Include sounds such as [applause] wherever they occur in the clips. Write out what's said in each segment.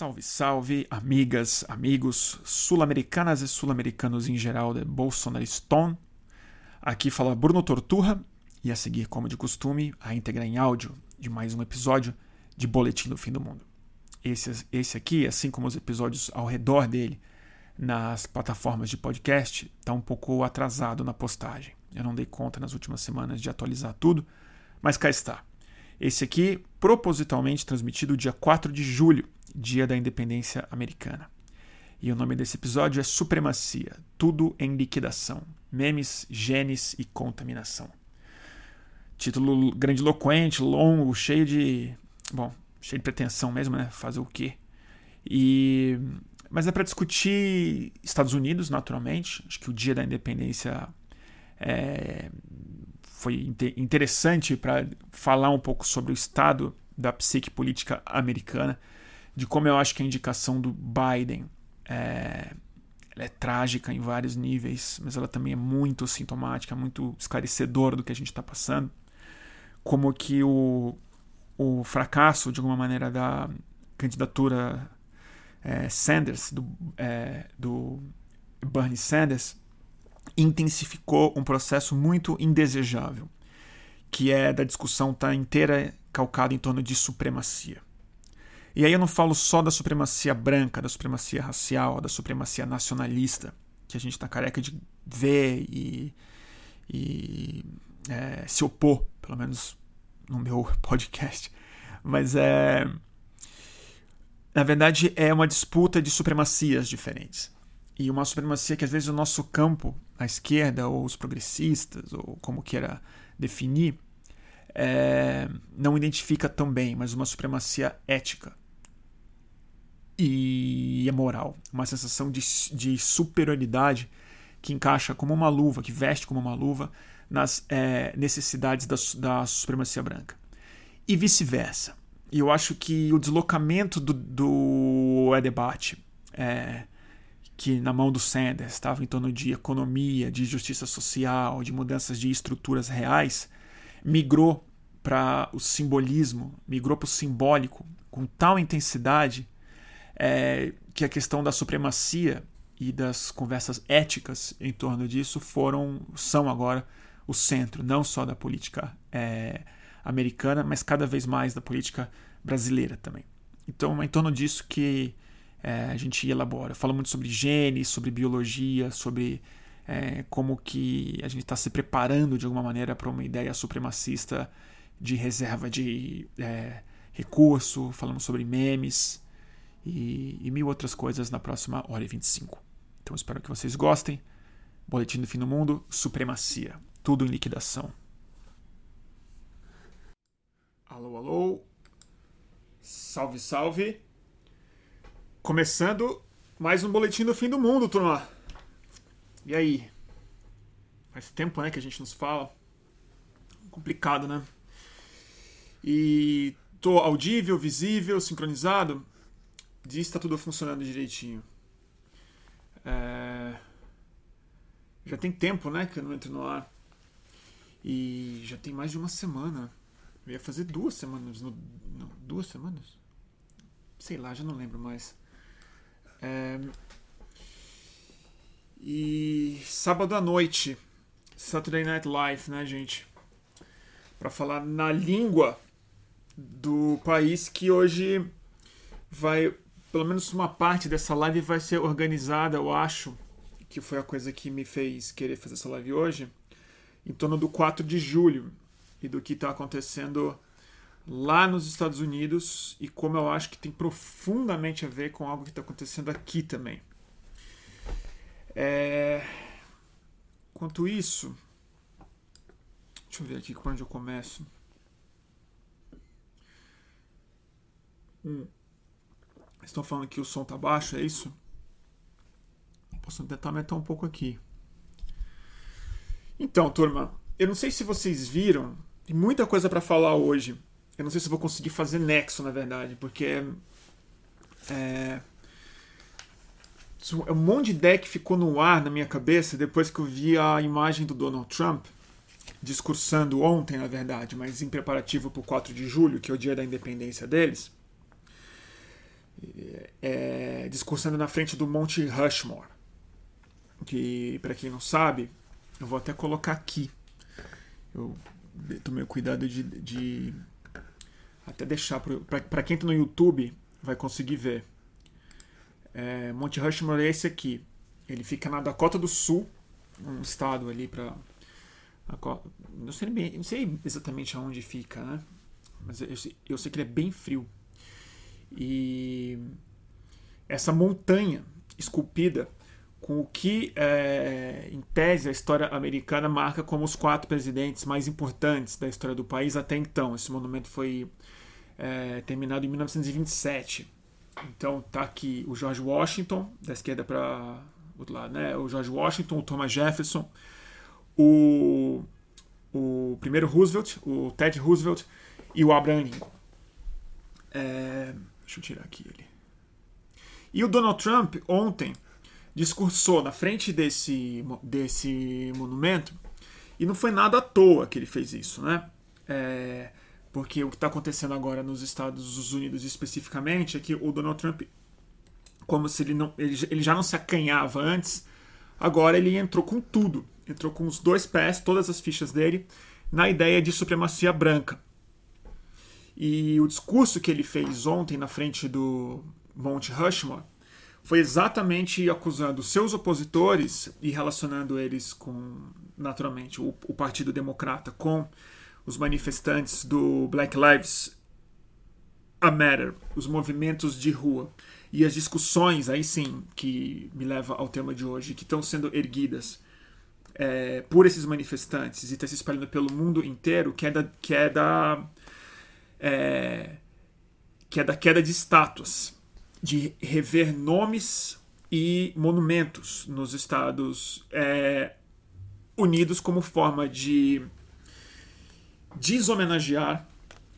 Salve, salve, amigas, amigos, sul-americanas e sul-americanos em geral de Bolsonaristone. Aqui fala Bruno Torturra e a seguir, como de costume, a íntegra em áudio de mais um episódio de Boletim do Fim do Mundo. Esse, esse aqui, assim como os episódios ao redor dele nas plataformas de podcast, está um pouco atrasado na postagem. Eu não dei conta nas últimas semanas de atualizar tudo, mas cá está. Esse aqui, propositalmente transmitido dia 4 de julho, dia da independência americana. E o nome desse episódio é Supremacia Tudo em Liquidação: Memes, Genes e Contaminação. Título grandiloquente, longo, cheio de. Bom, cheio de pretensão mesmo, né? Fazer o quê? E. Mas é para discutir Estados Unidos, naturalmente. Acho que o dia da independência é, foi interessante para falar um pouco sobre o estado da psique política americana, de como eu acho que a indicação do Biden é, é trágica em vários níveis, mas ela também é muito sintomática, muito esclarecedora do que a gente está passando. Como que o, o fracasso, de alguma maneira, da candidatura é, Sanders, do, é, do Bernie Sanders, intensificou um processo muito indesejável, que é da discussão tá inteira calcada em torno de supremacia. E aí eu não falo só da supremacia branca, da supremacia racial, da supremacia nacionalista, que a gente está careca de ver e, e é, se opor, pelo menos no meu [laughs] podcast. Mas é. Na verdade, é uma disputa de supremacias diferentes e uma supremacia que às vezes o nosso campo, a esquerda ou os progressistas, ou como queira definir, é, não identifica tão bem, mas uma supremacia ética e é moral, uma sensação de, de superioridade que encaixa como uma luva, que veste como uma luva nas é, necessidades da, da supremacia branca. E vice-versa. E eu acho que o deslocamento do, do debate é, que na mão do Sanders estava em torno de economia, de justiça social, de mudanças de estruturas reais, migrou para o simbolismo, migrou para o simbólico com tal intensidade é, que a questão da supremacia e das conversas éticas em torno disso foram são agora o centro não só da política é, americana, mas cada vez mais da política brasileira também. Então é em torno disso que é, a gente elabora. Fala muito sobre genes, sobre biologia, sobre é, como que a gente está se preparando de alguma maneira para uma ideia supremacista de reserva de é, recurso, falamos sobre memes e, e, mil outras coisas na próxima hora e 25. Então espero que vocês gostem. Boletim do Fim do Mundo, Supremacia, tudo em liquidação. Alô, alô. Salve, salve. Começando mais um boletim do fim do mundo, turma. E aí? Faz tempo, né, que a gente nos fala. Complicado, né? E tô audível, visível, sincronizado. Diz que tá tudo funcionando direitinho. É... Já tem tempo, né, que eu não entro no ar. E já tem mais de uma semana. Eu ia fazer duas semanas. No... Não, duas semanas? Sei lá, já não lembro mais. É... E sábado à noite, Saturday Night Live, né, gente? Para falar na língua do país que hoje vai, pelo menos uma parte dessa live vai ser organizada, eu acho, que foi a coisa que me fez querer fazer essa live hoje, em torno do 4 de julho e do que está acontecendo lá nos Estados Unidos e como eu acho que tem profundamente a ver com algo que está acontecendo aqui também. É... Quanto isso, deixa eu ver aqui por onde eu começo. Hum. Estão falando que o som tá baixo, é isso? Posso tentar aumentar um pouco aqui. Então, turma, eu não sei se vocês viram, tem muita coisa para falar hoje. Eu não sei se vou conseguir fazer nexo, na verdade, porque é, é um monte de ideia que ficou no ar na minha cabeça depois que eu vi a imagem do Donald Trump discursando ontem, na verdade, mas em preparativo para o 4 de julho, que é o dia da independência deles. É, discursando na frente do Monte Rushmore. Que, para quem não sabe, eu vou até colocar aqui. Eu tomei o cuidado de, de até deixar para quem está no YouTube vai conseguir ver. É, Monte Rushmore é esse aqui. Ele fica na Dakota do Sul, um estado ali para não sei, não sei exatamente aonde fica, né? Mas eu, eu sei que ele é bem frio. E essa montanha esculpida com o que, é, em tese, a história americana marca como os quatro presidentes mais importantes da história do país até então. Esse monumento foi é, terminado em 1927. Então tá aqui o George Washington, da esquerda para outro lado, né? O George Washington, o Thomas Jefferson, o, o primeiro Roosevelt, o Ted Roosevelt e o Abraham Lincoln. É, deixa eu tirar aqui ele. E o Donald Trump ontem discursou na frente desse, desse monumento e não foi nada à toa que ele fez isso, né? É, porque o que está acontecendo agora nos Estados Unidos especificamente é que o Donald Trump, como se ele não, ele, ele já não se acanhava antes, agora ele entrou com tudo, entrou com os dois pés, todas as fichas dele, na ideia de supremacia branca. E o discurso que ele fez ontem na frente do Monte Rushmore foi exatamente acusando seus opositores e relacionando eles com, naturalmente, o, o Partido Democrata com os manifestantes do Black Lives Matter, os movimentos de rua. E as discussões, aí sim, que me leva ao tema de hoje, que estão sendo erguidas é, por esses manifestantes e está se espalhando pelo mundo inteiro, que é da, que é da, é, que é da queda de estátuas de rever nomes e monumentos nos Estados é, Unidos como forma de deshomenagear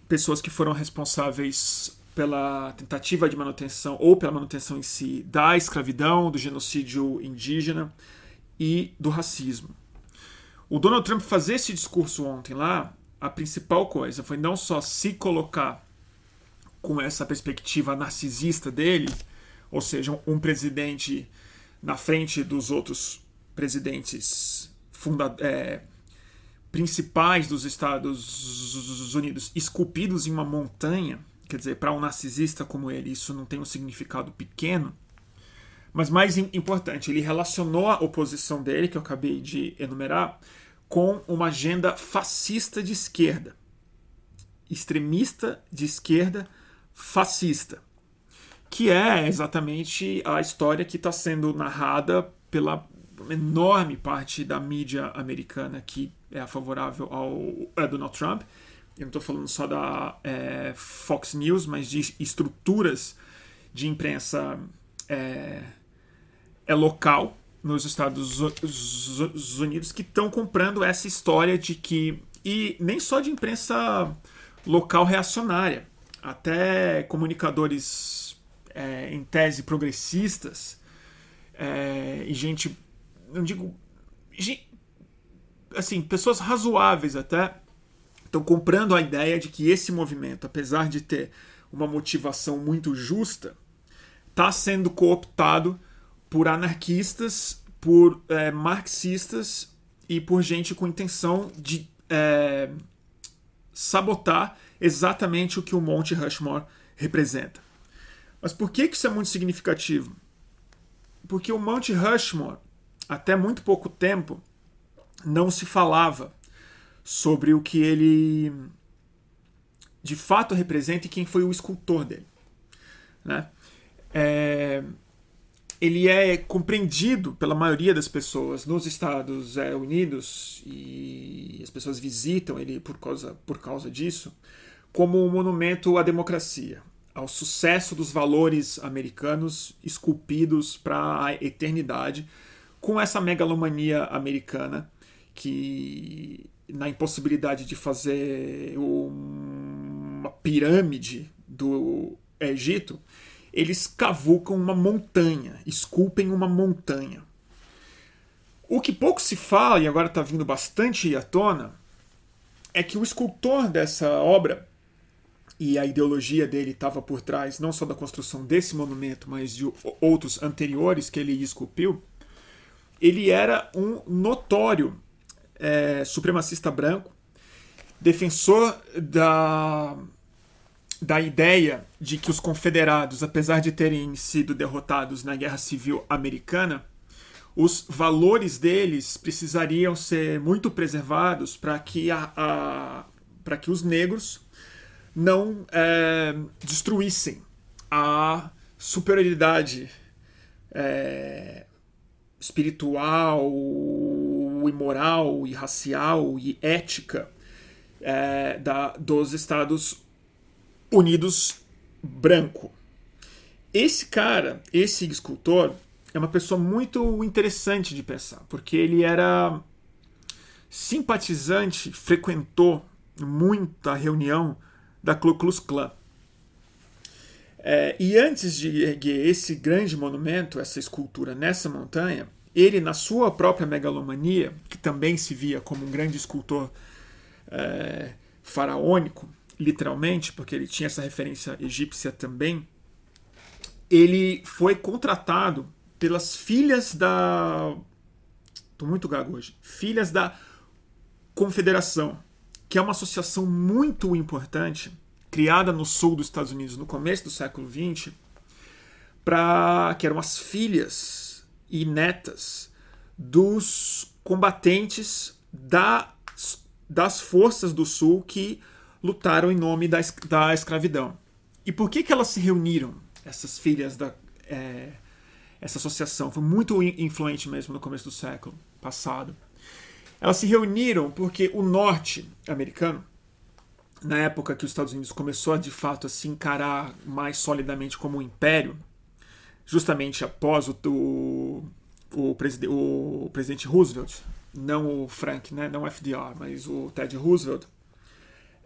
pessoas que foram responsáveis pela tentativa de manutenção ou pela manutenção em si da escravidão, do genocídio indígena e do racismo. O Donald Trump fazer esse discurso ontem lá, a principal coisa foi não só se colocar com essa perspectiva narcisista dele, ou seja, um presidente na frente dos outros presidentes funda é, principais dos Estados Unidos, esculpidos em uma montanha, quer dizer, para um narcisista como ele, isso não tem um significado pequeno. Mas mais importante, ele relacionou a oposição dele, que eu acabei de enumerar, com uma agenda fascista de esquerda, extremista de esquerda fascista, que é exatamente a história que está sendo narrada pela enorme parte da mídia americana que é favorável ao é, Donald Trump. Eu não estou falando só da é, Fox News, mas de estruturas de imprensa é, é local nos Estados Unidos que estão comprando essa história de que e nem só de imprensa local reacionária até comunicadores é, em tese progressistas é, e gente, não digo, assim, pessoas razoáveis até estão comprando a ideia de que esse movimento, apesar de ter uma motivação muito justa, está sendo cooptado por anarquistas, por é, marxistas e por gente com intenção de é, sabotar exatamente o que o Monte Rushmore representa. Mas por que isso é muito significativo? Porque o Monte Rushmore, até muito pouco tempo, não se falava sobre o que ele de fato representa e quem foi o escultor dele. Né? É, ele é compreendido pela maioria das pessoas nos Estados é, Unidos e as pessoas visitam ele por causa, por causa disso como um monumento à democracia, ao sucesso dos valores americanos esculpidos para a eternidade, com essa megalomania americana que na impossibilidade de fazer uma pirâmide do Egito, eles cavucam uma montanha, esculpem uma montanha. O que pouco se fala, e agora está vindo bastante à tona, é que o escultor dessa obra e a ideologia dele estava por trás não só da construção desse monumento, mas de outros anteriores que ele esculpiu, ele era um notório é, supremacista branco, defensor da, da ideia de que os confederados, apesar de terem sido derrotados na Guerra Civil Americana, os valores deles precisariam ser muito preservados para que, a, a para que os negros não é, destruíssem a superioridade é, espiritual, e moral, e racial, e ética é, da, dos Estados Unidos branco. Esse cara, esse escultor, é uma pessoa muito interessante de pensar, porque ele era simpatizante, frequentou muita reunião da Ku Klux Klan. É, e antes de erguer esse grande monumento, essa escultura nessa montanha, ele, na sua própria megalomania, que também se via como um grande escultor é, faraônico, literalmente, porque ele tinha essa referência egípcia também, ele foi contratado pelas filhas da. Tô muito gago hoje. Filhas da Confederação, que é uma associação muito importante, criada no sul dos Estados Unidos no começo do século XX, para que eram as filhas e netas dos combatentes da, das forças do sul que lutaram em nome da, da escravidão. E por que, que elas se reuniram, essas filhas da, é, essa associação foi muito influente mesmo no começo do século passado. Elas se reuniram porque o norte americano, na época que os Estados Unidos começou a de fato a se encarar mais solidamente como um império, justamente após o, o, o, preside, o presidente Roosevelt, não o Frank, né, não o FDR, mas o Ted Roosevelt,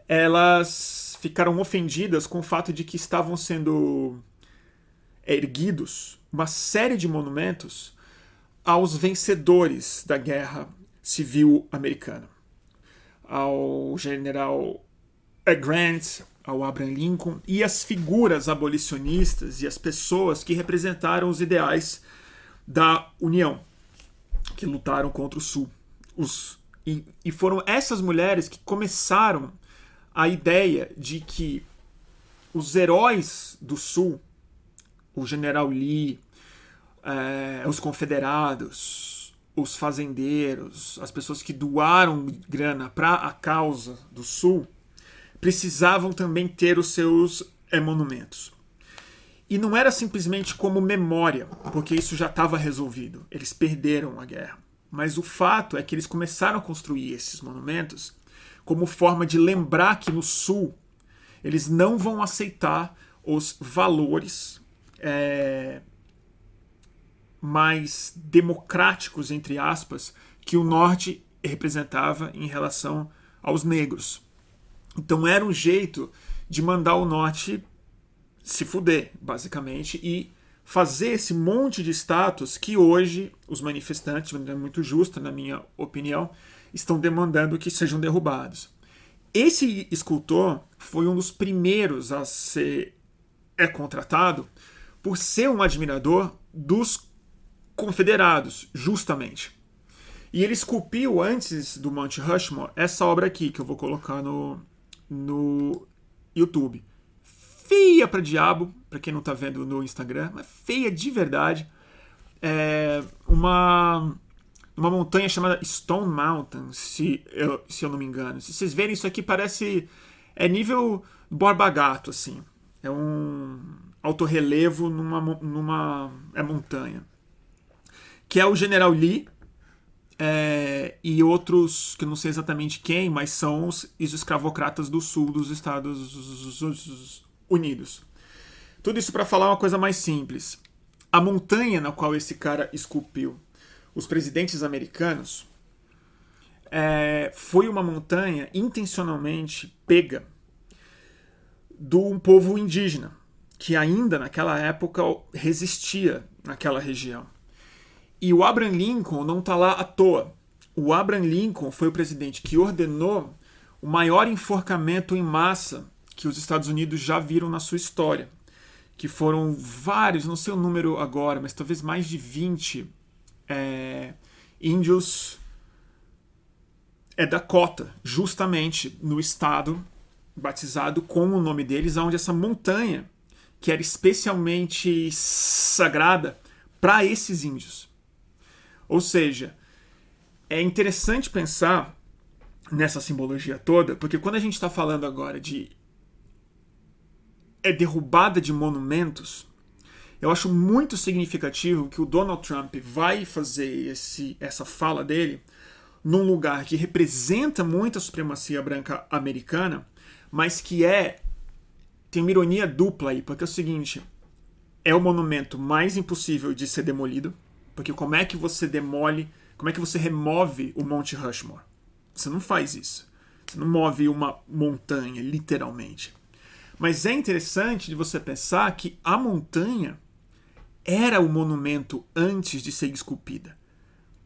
elas ficaram ofendidas com o fato de que estavam sendo erguidos uma série de monumentos aos vencedores da Guerra Civil Americana. Ao general Grant, ao Abraham Lincoln e as figuras abolicionistas e as pessoas que representaram os ideais da União, que lutaram contra o Sul. Os, e, e foram essas mulheres que começaram a ideia de que os heróis do Sul o general Lee, é, os confederados, os fazendeiros, as pessoas que doaram grana para a causa do Sul, precisavam também ter os seus é, monumentos. E não era simplesmente como memória, porque isso já estava resolvido. Eles perderam a guerra. Mas o fato é que eles começaram a construir esses monumentos como forma de lembrar que no Sul eles não vão aceitar os valores é, mais democráticos, entre aspas, que o Norte representava em relação aos negros. Então era um jeito de mandar o Norte se fuder, basicamente, e fazer esse monte de status que hoje os manifestantes, de maneira muito justa, na minha opinião, estão demandando que sejam derrubados. Esse escultor foi um dos primeiros a ser é contratado por ser um admirador dos confederados, justamente. E ele esculpiu antes do Monte Rushmore essa obra aqui, que eu vou colocar no, no YouTube. Feia pra diabo, para quem não tá vendo no Instagram, mas feia de verdade. É uma, uma montanha chamada Stone Mountain, se eu, se eu não me engano. Se vocês verem isso aqui, parece. É nível Borba Gato, assim. É um altorrelevo numa, numa é, montanha. Que é o General Lee é, e outros, que eu não sei exatamente quem, mas são os escravocratas do sul dos Estados Unidos. Tudo isso para falar uma coisa mais simples. A montanha na qual esse cara esculpiu os presidentes americanos é, foi uma montanha intencionalmente pega de um povo indígena que ainda naquela época resistia naquela região. E o Abraham Lincoln não está lá à toa. O Abraham Lincoln foi o presidente que ordenou o maior enforcamento em massa que os Estados Unidos já viram na sua história, que foram vários, não sei o número agora, mas talvez mais de 20 é, índios é Dakota, justamente no estado batizado com o nome deles, onde essa montanha, que era especialmente sagrada para esses índios. Ou seja, é interessante pensar nessa simbologia toda, porque quando a gente está falando agora de é derrubada de monumentos, eu acho muito significativo que o Donald Trump vai fazer esse, essa fala dele num lugar que representa muito a supremacia branca americana, mas que é tem uma ironia dupla aí, porque é o seguinte, é o monumento mais impossível de ser demolido, porque como é que você demole, como é que você remove o Monte Rushmore? Você não faz isso. Você não move uma montanha, literalmente. Mas é interessante de você pensar que a montanha era o monumento antes de ser esculpida.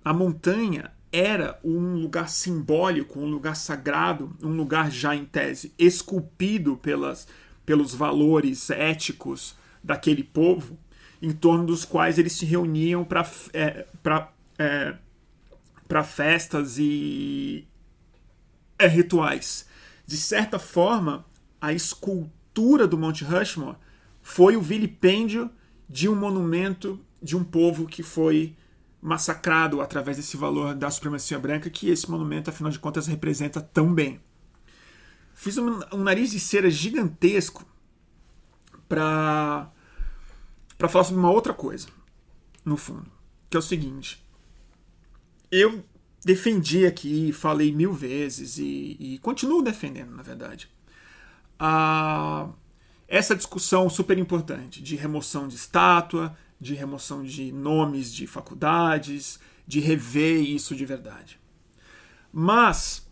A montanha era um lugar simbólico, um lugar sagrado, um lugar já em tese esculpido pelas, pelos valores éticos daquele povo, em torno dos quais eles se reuniam para é, é, festas e é, rituais. De certa forma, a escultura do Monte Rushmore foi o vilipêndio de um monumento de um povo que foi massacrado através desse valor da supremacia branca que esse monumento, afinal de contas, representa tão bem. Fiz um, um nariz de cera gigantesco para para falar sobre uma outra coisa, no fundo, que é o seguinte. Eu defendi aqui, falei mil vezes e, e continuo defendendo, na verdade, a, essa discussão super importante de remoção de estátua, de remoção de nomes de faculdades, de rever isso de verdade. Mas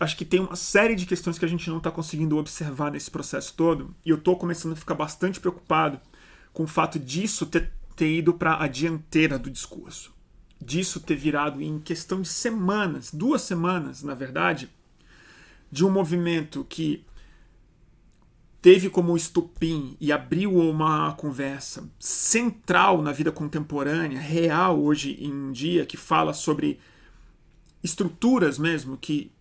acho que tem uma série de questões que a gente não está conseguindo observar nesse processo todo, e eu estou começando a ficar bastante preocupado com o fato disso ter, ter ido para a dianteira do discurso. Disso ter virado em questão de semanas, duas semanas, na verdade, de um movimento que teve como estupim e abriu uma conversa central na vida contemporânea, real hoje em dia, que fala sobre estruturas mesmo que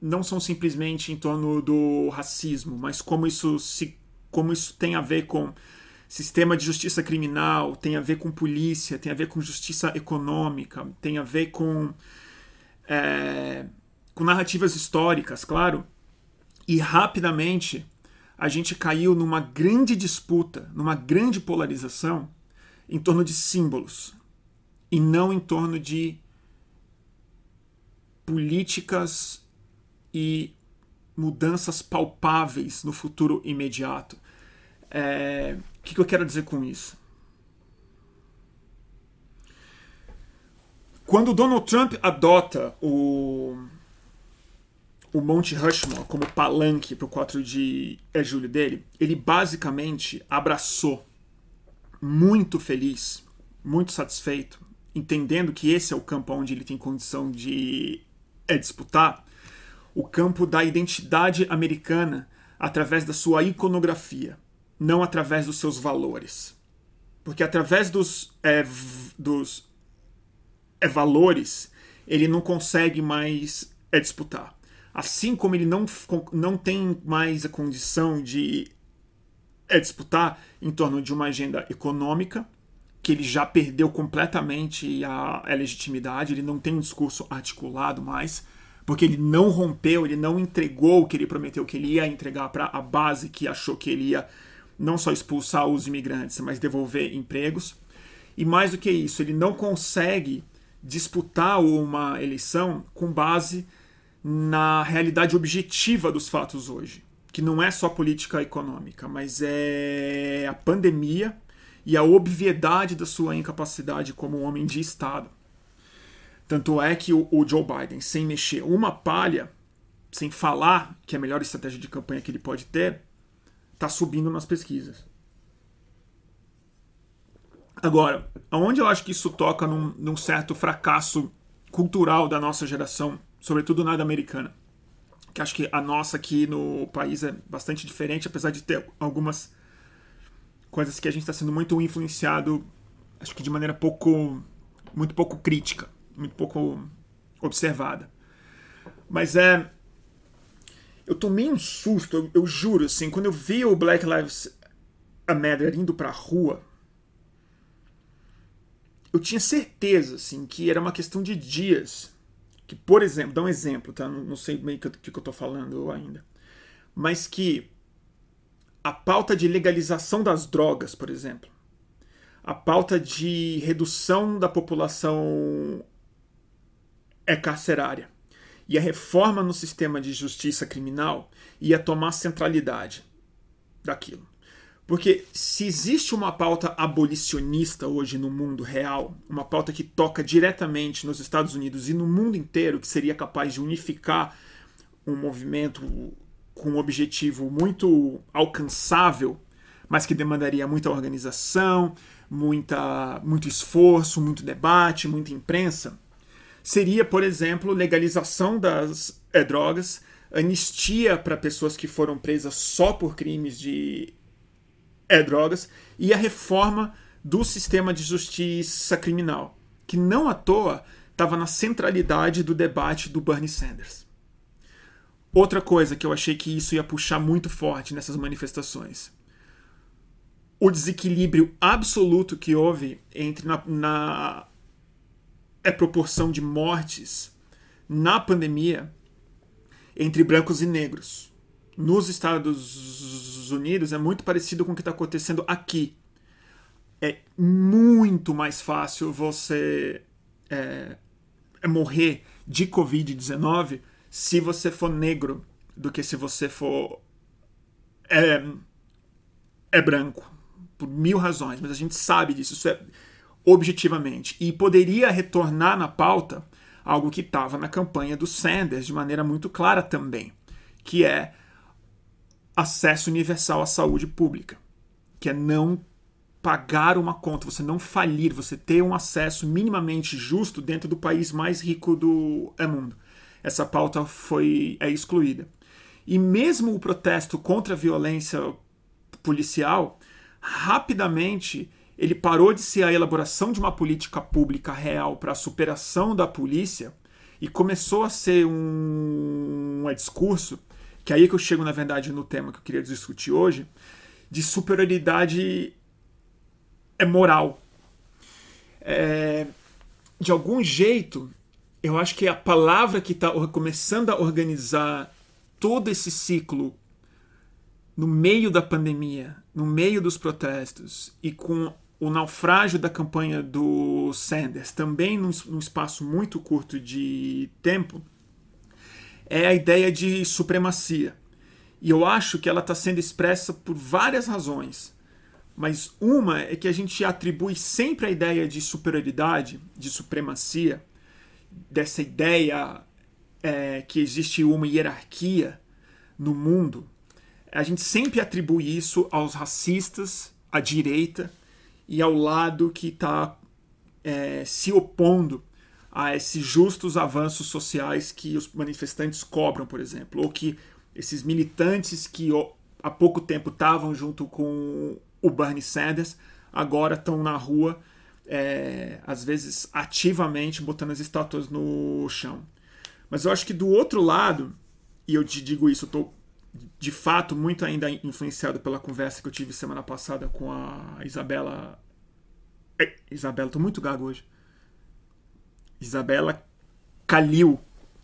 não são simplesmente em torno do racismo, mas como isso se como isso tem a ver com sistema de justiça criminal, tem a ver com polícia, tem a ver com justiça econômica, tem a ver com é, com narrativas históricas, claro. E rapidamente a gente caiu numa grande disputa, numa grande polarização em torno de símbolos e não em torno de políticas e mudanças palpáveis no futuro imediato. É, o que, que eu quero dizer com isso? Quando Donald Trump adota o o Monte Rushmore como palanque para o 4 de é, julho dele, ele basicamente abraçou, muito feliz, muito satisfeito, entendendo que esse é o campo onde ele tem condição de é, disputar, o campo da identidade americana através da sua iconografia, não através dos seus valores. Porque através dos, é, dos é, valores, ele não consegue mais é, disputar assim como ele não, não tem mais a condição de é, disputar em torno de uma agenda econômica, que ele já perdeu completamente a, a legitimidade, ele não tem um discurso articulado mais, porque ele não rompeu, ele não entregou o que ele prometeu que ele ia entregar para a base que achou que ele ia não só expulsar os imigrantes, mas devolver empregos. E mais do que isso, ele não consegue disputar uma eleição com base na realidade objetiva dos fatos hoje, que não é só política econômica, mas é a pandemia e a obviedade da sua incapacidade como homem de Estado. Tanto é que o, Joe Biden, sem mexer uma palha, sem falar que é a melhor estratégia de campanha que ele pode ter, está subindo nas pesquisas. Agora, aonde eu acho que isso toca num, num certo fracasso cultural da nossa geração sobretudo na americana, que acho que a nossa aqui no país é bastante diferente, apesar de ter algumas coisas que a gente está sendo muito influenciado, acho que de maneira pouco, muito pouco crítica, muito pouco observada. Mas é, eu tomei um susto, eu, eu juro, assim, quando eu vi o Black Lives Matter indo pra rua, eu tinha certeza, assim, que era uma questão de dias. Que, por exemplo, dá um exemplo, tá? Não, não sei bem o que, que eu tô falando ainda. Mas que a pauta de legalização das drogas, por exemplo, a pauta de redução da população é carcerária e a reforma no sistema de justiça criminal ia tomar centralidade daquilo. Porque se existe uma pauta abolicionista hoje no mundo real, uma pauta que toca diretamente nos Estados Unidos e no mundo inteiro, que seria capaz de unificar um movimento com um objetivo muito alcançável, mas que demandaria muita organização, muita, muito esforço, muito debate, muita imprensa, seria, por exemplo, legalização das é, drogas, anistia para pessoas que foram presas só por crimes de é drogas e a reforma do sistema de justiça criminal, que não à toa estava na centralidade do debate do Bernie Sanders. Outra coisa que eu achei que isso ia puxar muito forte nessas manifestações. O desequilíbrio absoluto que houve entre na, na é proporção de mortes na pandemia entre brancos e negros nos Estados Unidos é muito parecido com o que está acontecendo aqui. É muito mais fácil você é, é morrer de Covid-19 se você for negro do que se você for é, é branco. Por mil razões, mas a gente sabe disso, isso é objetivamente. E poderia retornar na pauta algo que estava na campanha do Sanders de maneira muito clara também, que é acesso universal à saúde pública, que é não pagar uma conta, você não falir, você ter um acesso minimamente justo dentro do país mais rico do mundo. Essa pauta foi é excluída. E mesmo o protesto contra a violência policial, rapidamente ele parou de ser a elaboração de uma política pública real para a superação da polícia e começou a ser um, um discurso que é aí que eu chego, na verdade, no tema que eu queria discutir hoje, de superioridade é moral. É, de algum jeito, eu acho que a palavra que está começando a organizar todo esse ciclo no meio da pandemia, no meio dos protestos e com o naufrágio da campanha do Sanders, também num, num espaço muito curto de tempo, é a ideia de supremacia. E eu acho que ela está sendo expressa por várias razões. Mas uma é que a gente atribui sempre a ideia de superioridade, de supremacia, dessa ideia é, que existe uma hierarquia no mundo. A gente sempre atribui isso aos racistas, à direita e ao lado que está é, se opondo a esses justos avanços sociais que os manifestantes cobram, por exemplo, ou que esses militantes que há pouco tempo estavam junto com o Bernie Sanders agora estão na rua, é, às vezes ativamente botando as estátuas no chão. Mas eu acho que do outro lado, e eu te digo isso, estou de fato muito ainda influenciado pela conversa que eu tive semana passada com a Isabela. É, Isabela, estou muito gago hoje Isabela Calil.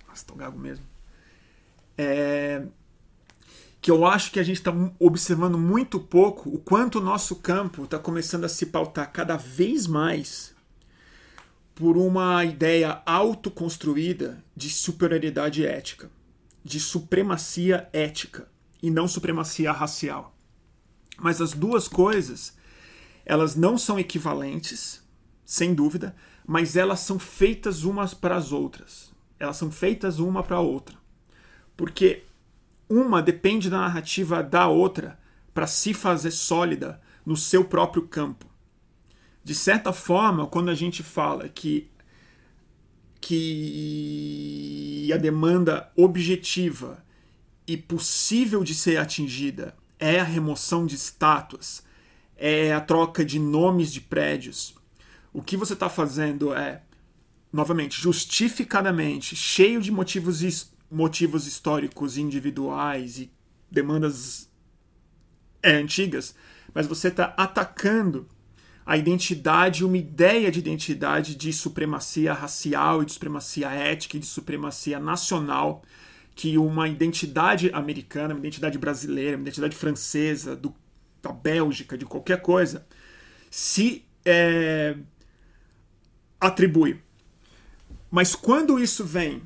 Nossa, tô gago mesmo. É, que eu acho que a gente está observando muito pouco o quanto o nosso campo está começando a se pautar cada vez mais por uma ideia autoconstruída de superioridade ética, de supremacia ética e não supremacia racial. Mas as duas coisas, elas não são equivalentes, sem dúvida, mas elas são feitas umas para as outras. Elas são feitas uma para a outra. Porque uma depende da narrativa da outra para se fazer sólida no seu próprio campo. De certa forma, quando a gente fala que que a demanda objetiva e possível de ser atingida é a remoção de estátuas, é a troca de nomes de prédios. O que você está fazendo é, novamente, justificadamente, cheio de motivos, motivos históricos individuais e demandas é, antigas, mas você está atacando a identidade, uma ideia de identidade de supremacia racial e de supremacia ética e de supremacia nacional que uma identidade americana, uma identidade brasileira, uma identidade francesa, do, da Bélgica, de qualquer coisa, se é, atribui. Mas quando isso vem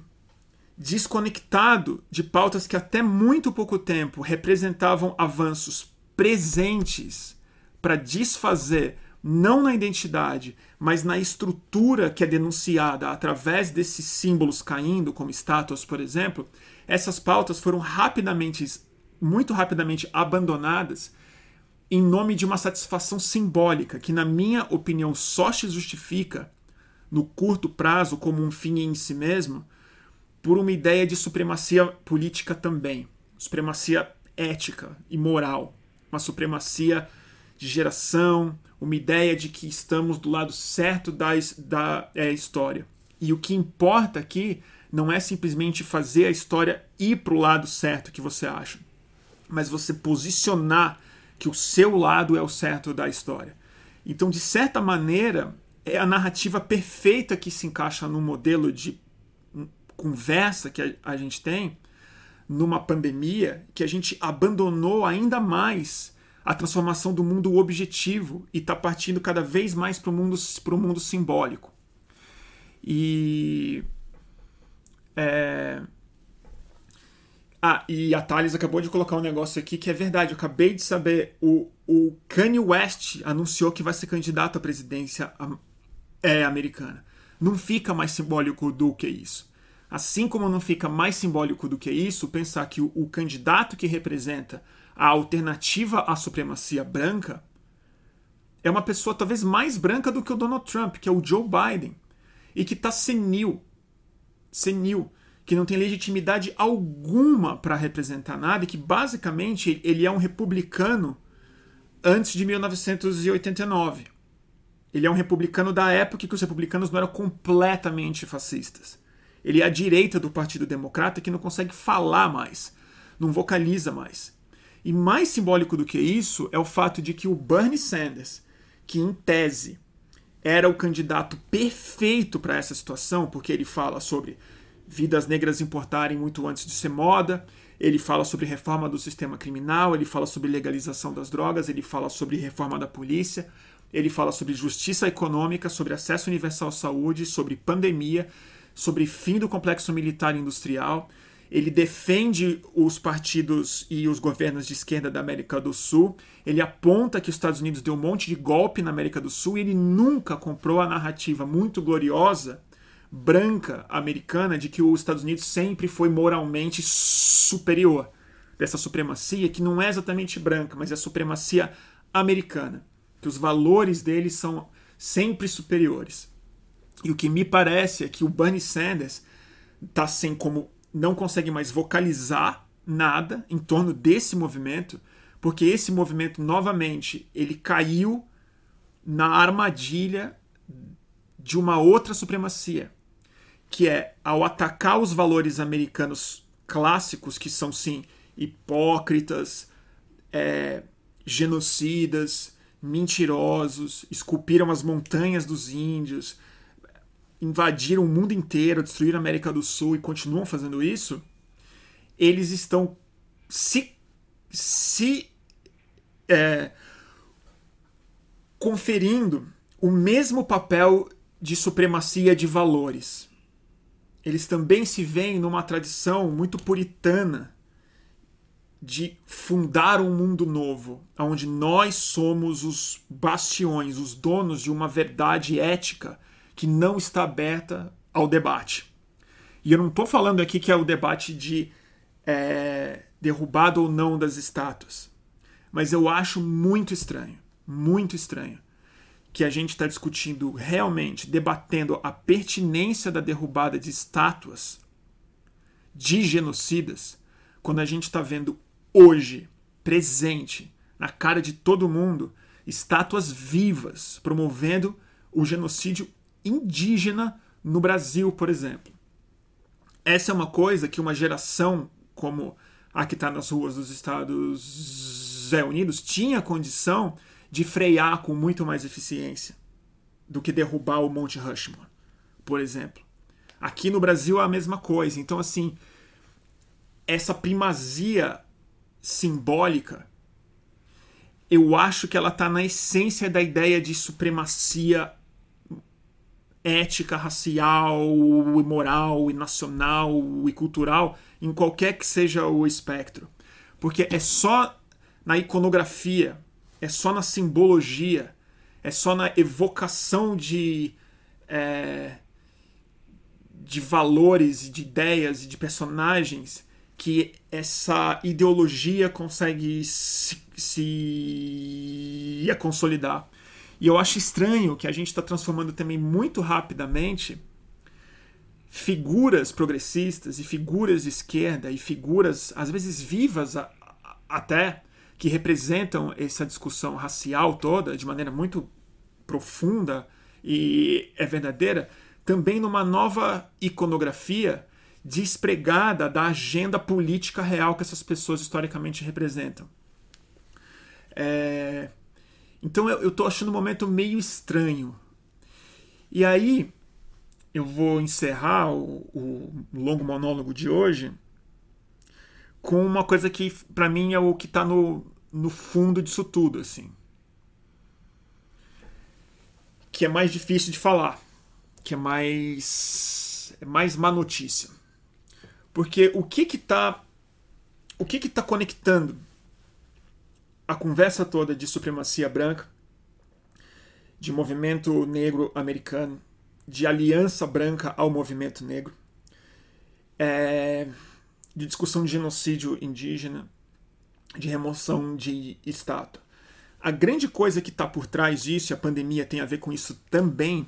desconectado de pautas que até muito pouco tempo representavam avanços presentes para desfazer não na identidade, mas na estrutura que é denunciada através desses símbolos caindo, como estátuas, por exemplo, essas pautas foram rapidamente, muito rapidamente abandonadas em nome de uma satisfação simbólica que, na minha opinião, só se justifica no curto prazo como um fim em si mesmo por uma ideia de supremacia política também, supremacia ética e moral, uma supremacia de geração, uma ideia de que estamos do lado certo da, da é, história. E o que importa aqui não é simplesmente fazer a história ir para o lado certo que você acha, mas você posicionar que o seu lado é o certo da história. Então, de certa maneira, é a narrativa perfeita que se encaixa no modelo de conversa que a, gente tem numa pandemia que a gente abandonou ainda mais a transformação do mundo objetivo e está partindo cada vez mais para o mundo, mundo simbólico. E é... Ah, e a Thales acabou de colocar um negócio aqui que é verdade. Eu acabei de saber. O, o Kanye West anunciou que vai ser candidato à presidência é, americana. Não fica mais simbólico do que isso. Assim como não fica mais simbólico do que isso, pensar que o, o candidato que representa a alternativa à supremacia branca é uma pessoa talvez mais branca do que o Donald Trump, que é o Joe Biden, e que está senil senil, que não tem legitimidade alguma para representar nada e que basicamente ele é um republicano antes de 1989. Ele é um republicano da época que os republicanos não eram completamente fascistas. Ele é a direita do Partido Democrata que não consegue falar mais, não vocaliza mais. E mais simbólico do que isso é o fato de que o Bernie Sanders, que em tese era o candidato perfeito para essa situação, porque ele fala sobre vidas negras importarem muito antes de ser moda, ele fala sobre reforma do sistema criminal, ele fala sobre legalização das drogas, ele fala sobre reforma da polícia, ele fala sobre justiça econômica, sobre acesso universal à saúde, sobre pandemia, sobre fim do complexo militar e industrial, ele defende os partidos e os governos de esquerda da América do Sul, ele aponta que os Estados Unidos deu um monte de golpe na América do Sul e ele nunca comprou a narrativa muito gloriosa branca americana de que os Estados Unidos sempre foi moralmente superior dessa supremacia que não é exatamente branca, mas é a supremacia americana, que os valores deles são sempre superiores. E o que me parece é que o Bernie Sanders está sem como não consegue mais vocalizar nada em torno desse movimento, porque esse movimento novamente ele caiu na armadilha de uma outra supremacia, que é ao atacar os valores americanos clássicos, que são sim hipócritas, é, genocidas, mentirosos, esculpiram as montanhas dos índios, invadiram o mundo inteiro, destruíram a América do Sul e continuam fazendo isso, eles estão se, se é, conferindo o mesmo papel de supremacia de valores. Eles também se veem numa tradição muito puritana de fundar um mundo novo, onde nós somos os bastiões, os donos de uma verdade ética que não está aberta ao debate. E eu não estou falando aqui que é o debate de é, derrubada ou não das estátuas. Mas eu acho muito estranho, muito estranho, que a gente está discutindo realmente, debatendo a pertinência da derrubada de estátuas de genocidas, quando a gente está vendo hoje, presente, na cara de todo mundo, estátuas vivas promovendo o genocídio indígena no Brasil, por exemplo. Essa é uma coisa que uma geração como a que está nas ruas dos Estados Unidos tinha condição de frear com muito mais eficiência do que derrubar o Monte Rushmore, por exemplo. Aqui no Brasil é a mesma coisa. Então, assim, essa primazia simbólica, eu acho que ela está na essência da ideia de supremacia ética, racial, e moral, e nacional, e cultural, em qualquer que seja o espectro. Porque é só na iconografia, é só na simbologia, é só na evocação de. É, de valores, de ideias e de personagens que essa ideologia consegue se, se consolidar. E eu acho estranho que a gente está transformando também muito rapidamente figuras progressistas e figuras de esquerda e figuras, às vezes vivas a, a, até, que representam essa discussão racial toda de maneira muito profunda e é verdadeira, também numa nova iconografia despregada da agenda política real que essas pessoas historicamente representam. É... Então eu, estou achando um momento meio estranho. E aí eu vou encerrar o, o longo monólogo de hoje com uma coisa que para mim é o que está no, no fundo disso tudo, assim. Que é mais difícil de falar, que é mais é mais má notícia. Porque o que que tá o que que tá conectando a conversa toda de supremacia branca, de movimento negro americano, de aliança branca ao movimento negro, é, de discussão de genocídio indígena, de remoção de estátua. A grande coisa que está por trás disso, e a pandemia tem a ver com isso também,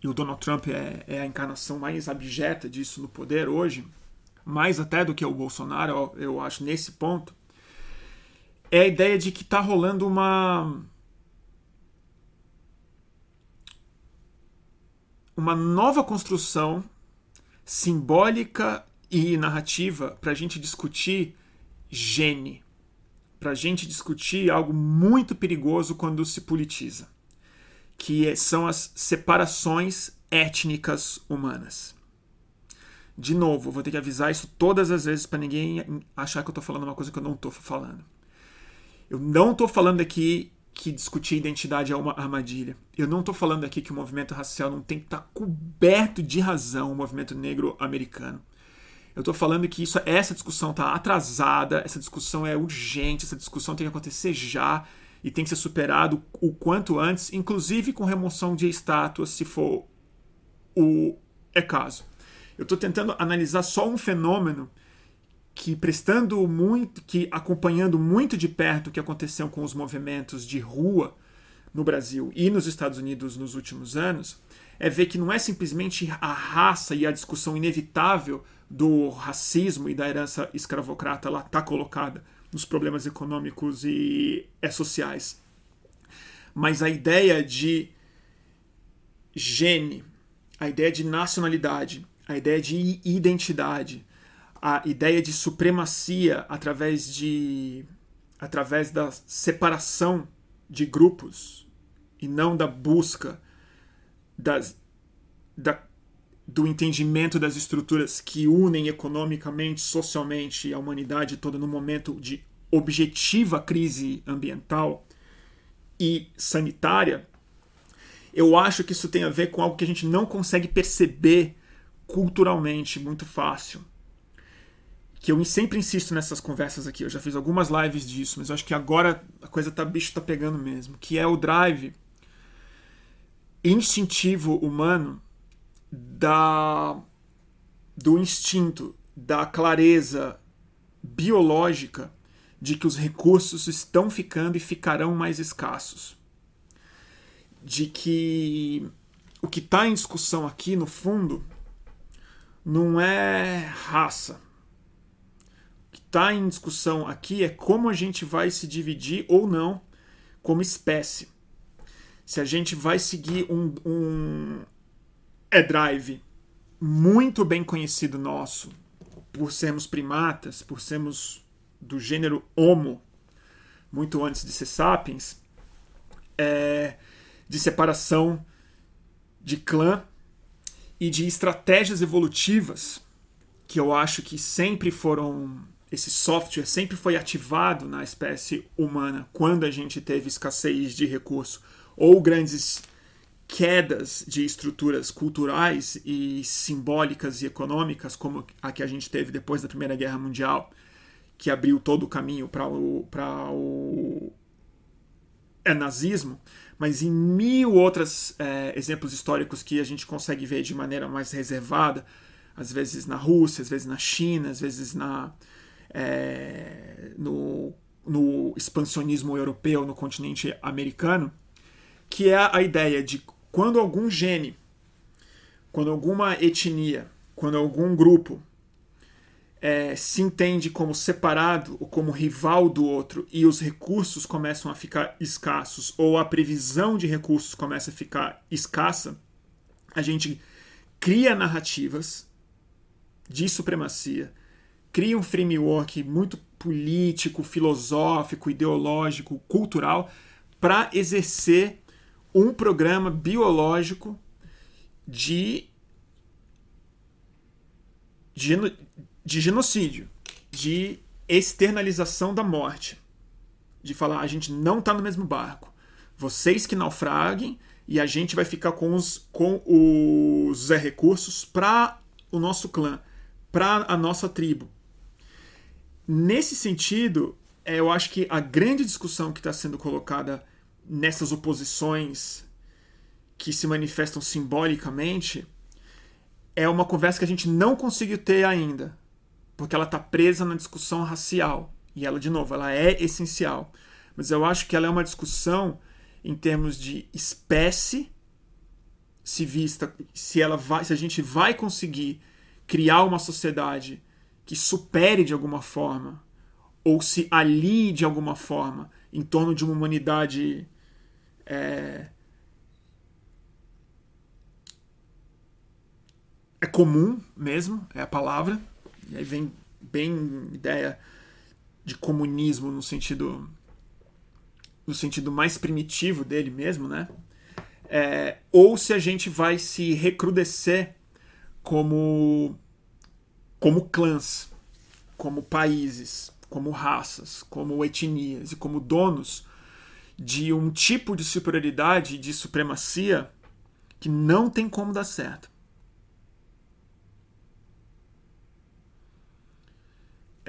e o Donald Trump é, é, a encarnação mais abjeta disso no poder hoje, mais até do que o Bolsonaro, eu acho, nesse ponto, é a ideia de que está rolando uma. Uma nova construção simbólica e narrativa para a gente discutir gene, para a gente discutir algo muito perigoso quando se politiza, que é, são as separações étnicas humanas. De novo, vou ter que avisar isso todas as vezes para ninguém achar que eu estou falando uma coisa que eu não estou falando. Eu não estou falando aqui que discutir identidade é uma armadilha. Eu não estou falando aqui que o movimento racial não tem que estar tá coberto de razão, o movimento negro americano. Eu estou falando que isso, essa discussão está atrasada, essa discussão é urgente, essa discussão tem que acontecer já e tem que ser superado o quanto antes, inclusive com remoção de estátuas, se for o é caso. Eu estou tentando analisar só um fenômeno que prestando muito, que acompanhando muito de perto o que aconteceu com os movimentos de rua no Brasil e nos Estados Unidos nos últimos anos, é ver que não é simplesmente a raça e a discussão inevitável do racismo e da herança escravocrata lá está colocada nos problemas econômicos e é, sociais, mas a ideia de gene, a ideia de nacionalidade, a ideia de identidade, a ideia de supremacia através de através da separação de grupos e não da busca das, da, do entendimento das estruturas que unem economicamente, socialmente a humanidade toda no momento de objetiva crise ambiental e sanitária, eu acho que isso tem a ver com algo que a gente não consegue perceber culturalmente muito fácil. Que eu sempre insisto nessas conversas aqui, eu já fiz algumas lives disso, mas acho que agora a coisa tá bicho tá pegando mesmo, que é o drive instintivo humano da do instinto, da clareza biológica de que os recursos estão ficando e ficarão mais escassos. De que o que está em discussão aqui, no fundo, não é raça, está em discussão aqui é como a gente vai se dividir ou não como espécie. Se a gente vai seguir um, um e-drive muito bem conhecido nosso, por sermos primatas, por sermos do gênero Homo, muito antes de ser sapiens, é, de separação de clã e de estratégias evolutivas que eu acho que sempre foram esse software sempre foi ativado na espécie humana quando a gente teve escassez de recurso ou grandes quedas de estruturas culturais e simbólicas e econômicas como a que a gente teve depois da Primeira Guerra Mundial que abriu todo o caminho para o, para o é, nazismo, mas em mil outros é, exemplos históricos que a gente consegue ver de maneira mais reservada, às vezes na Rússia, às vezes na China, às vezes na, é, no, no expansionismo europeu, no continente americano, que é a ideia de quando algum gene, quando alguma etnia, quando algum grupo é, se entende como separado ou como rival do outro e os recursos começam a ficar escassos ou a previsão de recursos começa a ficar escassa, a gente cria narrativas de supremacia, cria um framework muito político, filosófico, ideológico, cultural para exercer um programa biológico de, de de genocídio, de externalização da morte. De falar, a gente não está no mesmo barco. Vocês que naufraguem e a gente vai ficar com os, com os recursos para o nosso clã, para a nossa tribo. Nesse sentido, é, eu acho que a grande discussão que está sendo colocada nessas oposições que se manifestam simbolicamente é uma conversa que a gente não conseguiu ter ainda porque ela está presa na discussão racial. E ela, de novo, ela é essencial. Mas eu acho que ela é uma discussão em termos de espécie se vista, se ela vai, se a gente vai conseguir criar uma sociedade que supere de alguma forma ou se alie de alguma forma em torno de uma humanidade é, é comum mesmo, é a palavra. E aí vem bem ideia de comunismo no sentido no sentido mais primitivo dele mesmo, né? É, ou se a gente vai se recrudescer como como clãs, como países, como raças, como etnias e como donos de um tipo de superioridade, de supremacia que não tem como dar certo.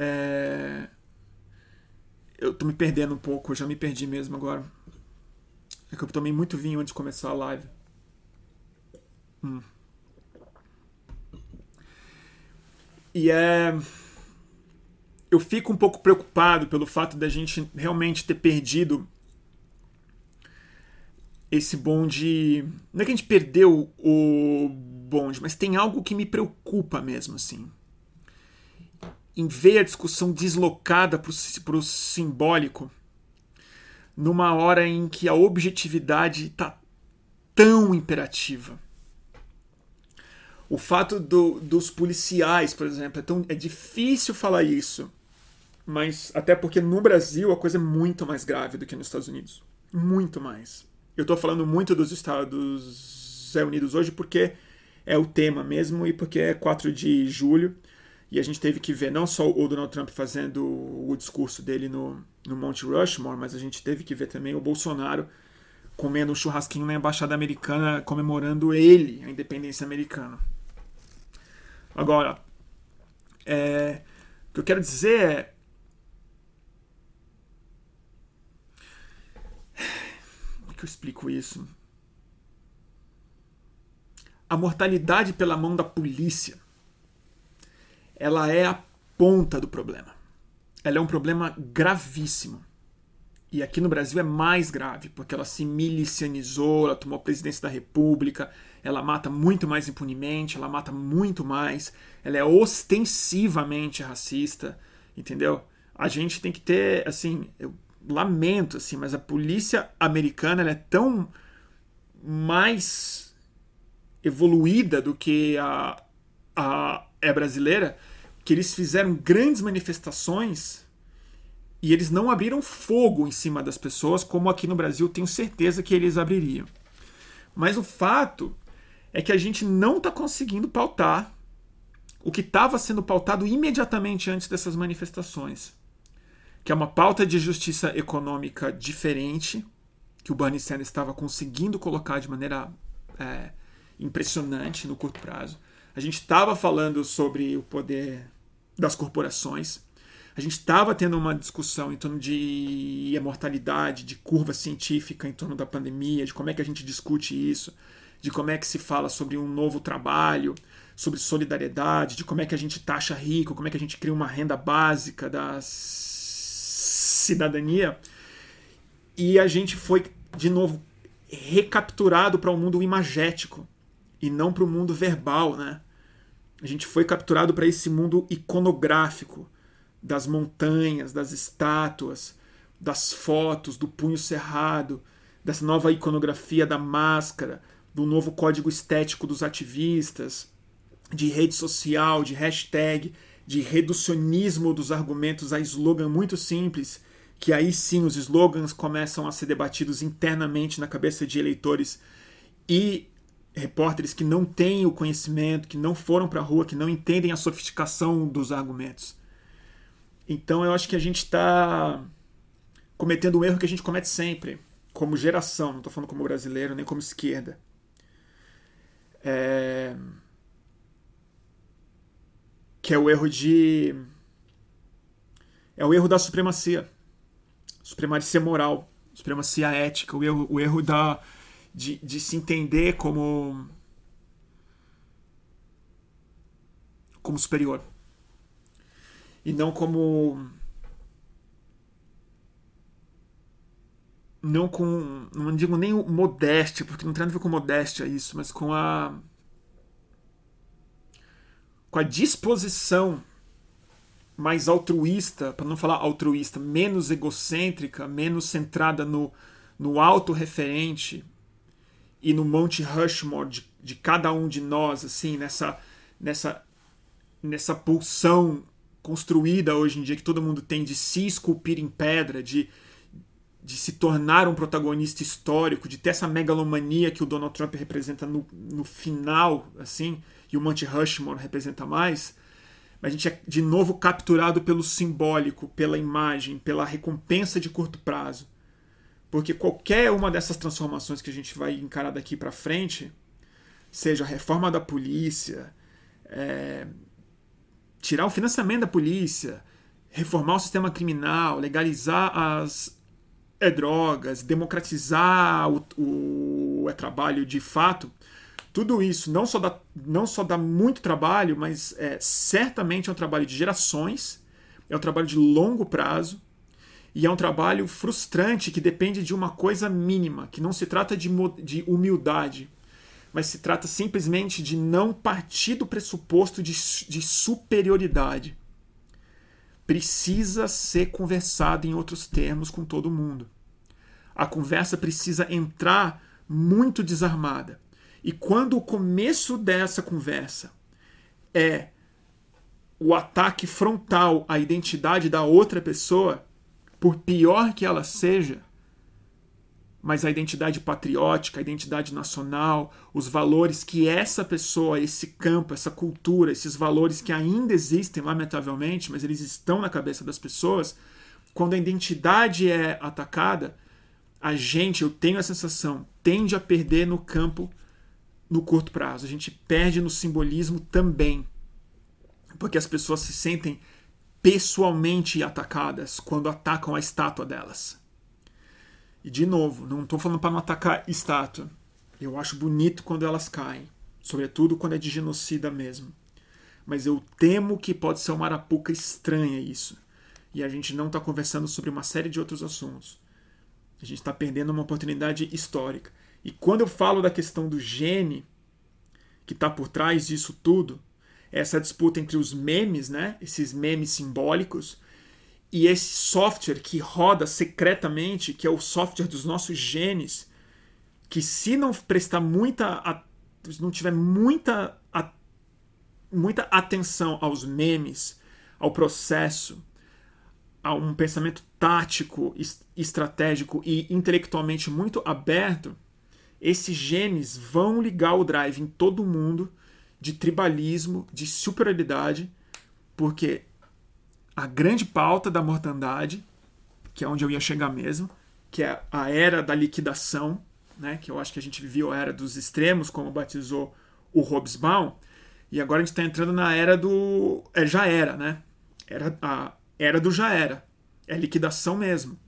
É... Eu tô me perdendo um pouco, eu já me perdi mesmo agora. É que eu tomei muito vinho antes de começar a live. Hum. E é. Eu fico um pouco preocupado pelo fato da gente realmente ter perdido esse bonde. Não é que a gente perdeu o bonde, mas tem algo que me preocupa mesmo, assim em ver a discussão deslocada para o simbólico, numa hora em que a objetividade está tão imperativa. O fato do, dos policiais, por exemplo, é, tão, é difícil falar isso, mas até porque no Brasil a coisa é muito mais grave do que nos Estados Unidos. Muito mais. Eu estou falando muito dos Estados Unidos hoje porque é o tema mesmo e porque é 4 de julho e a gente teve que ver não só o Donald Trump fazendo o discurso dele no, no Monte Rushmore, mas a gente teve que ver também o Bolsonaro comendo um churrasquinho na embaixada americana, comemorando ele, a independência americana. Agora, é, o que eu quero dizer é. Como é que eu explico isso? A mortalidade pela mão da polícia ela é a ponta do problema. Ela é um problema gravíssimo. E aqui no Brasil é mais grave, porque ela se milicianizou, ela tomou a presidência da República, ela mata muito mais impunemente, ela mata muito mais, ela é ostensivamente racista Entendeu? A gente tem que ter, assim, eu lamento, assim, mas a polícia americana é tão mais evoluída do que a, a é brasileira que eles fizeram grandes manifestações e eles não abriram fogo em cima das pessoas, como aqui no Brasil tenho certeza que eles abririam. Mas o fato é que a gente não está conseguindo pautar o que estava sendo pautado imediatamente antes dessas manifestações, que é uma pauta de justiça econômica diferente, que o Bernie Sanders estava conseguindo colocar de maneira é, impressionante no curto prazo. A gente estava falando sobre o poder das corporações. A gente estava tendo uma discussão em torno de imortalidade, de curva científica em torno da pandemia, de como é que a gente discute isso, de como é que se fala sobre um novo trabalho, sobre solidariedade, de como é que a gente taxa rico, como é que a gente cria uma renda básica da cidadania. E a gente foi, de novo, recapturado para o um mundo imagético e não para o mundo verbal, né? A gente foi capturado para esse mundo iconográfico das montanhas, das estátuas, das fotos, do punho cerrado, dessa nova iconografia da máscara, do novo código estético dos ativistas, de rede social, de hashtag, de reducionismo dos argumentos a slogan muito simples, que aí sim os slogans começam a ser debatidos internamente na cabeça de eleitores e repórteres que não têm o conhecimento, que não foram para a rua, que não entendem a sofisticação dos argumentos. Então eu acho que a gente está cometendo um erro que a gente comete sempre, como geração, não estou falando como brasileiro nem como esquerda. É... Que é o erro de. É o erro da supremacia. Supremacia moral, supremacia ética, o erro, o erro da, de, de se entender como. como superior e não como não com não digo nem modéstia porque não tem nada a ver com modéstia isso mas com a com a disposição mais altruísta, para não falar altruísta, menos egocêntrica, menos centrada no, no autorreferente e no Monte Rushmore de, de cada um de nós, assim, nessa, nessa, nessa pulsão construída hoje em dia que todo mundo tem de se esculpir em pedra, de, de se tornar um protagonista histórico, de ter essa megalomania que o Donald Trump representa no, no final, assim, e o Monte Rushmore representa mais, a gente é de novo capturado pelo simbólico, pela imagem, pela recompensa de curto prazo. Porque qualquer uma dessas transformações que a gente vai encarar daqui para frente, seja a reforma da polícia, é, tirar o financiamento da polícia, reformar o sistema criminal, legalizar as é, drogas, democratizar o, o é, trabalho de fato, tudo isso não só dá, não só dá muito trabalho, mas é, certamente é um trabalho de gerações, é um trabalho de longo prazo e é um trabalho frustrante que depende de uma coisa mínima, que não se trata de, de humildade, mas se trata simplesmente de não partir do pressuposto de, de superioridade. Precisa ser conversado em outros termos com todo mundo. A conversa precisa entrar muito desarmada. E quando o começo dessa conversa é o ataque frontal à identidade da outra pessoa, por pior que ela seja, mas a identidade patriótica, a identidade nacional, os valores que essa pessoa, esse campo, essa cultura, esses valores que ainda existem, lamentavelmente, mas eles estão na cabeça das pessoas, quando a identidade é atacada, a gente, eu tenho a sensação, tende a perder no campo no curto prazo. A gente perde no simbolismo também, porque as pessoas se sentem pessoalmente atacadas quando atacam a estátua delas. E de novo, não estou falando para não atacar estátua. Eu acho bonito quando elas caem, sobretudo quando é de genocida mesmo. Mas eu temo que pode ser uma arapuca estranha isso. E a gente não está conversando sobre uma série de outros assuntos. A gente está perdendo uma oportunidade histórica. E quando eu falo da questão do gene que está por trás disso tudo, essa disputa entre os memes, né? Esses memes simbólicos e esse software que roda secretamente, que é o software dos nossos genes, que se não prestar muita. Se não tiver muita, muita atenção aos memes, ao processo, a um pensamento tático, estratégico e intelectualmente muito aberto, esses genes vão ligar o drive em todo mundo de tribalismo, de superioridade, porque a grande pauta da mortandade, que é onde eu ia chegar mesmo, que é a era da liquidação, né, que eu acho que a gente viveu a era dos extremos, como batizou o Hobsbawm, e agora a gente está entrando na era do. É, já era, né? Era, a era do já era. É liquidação mesmo.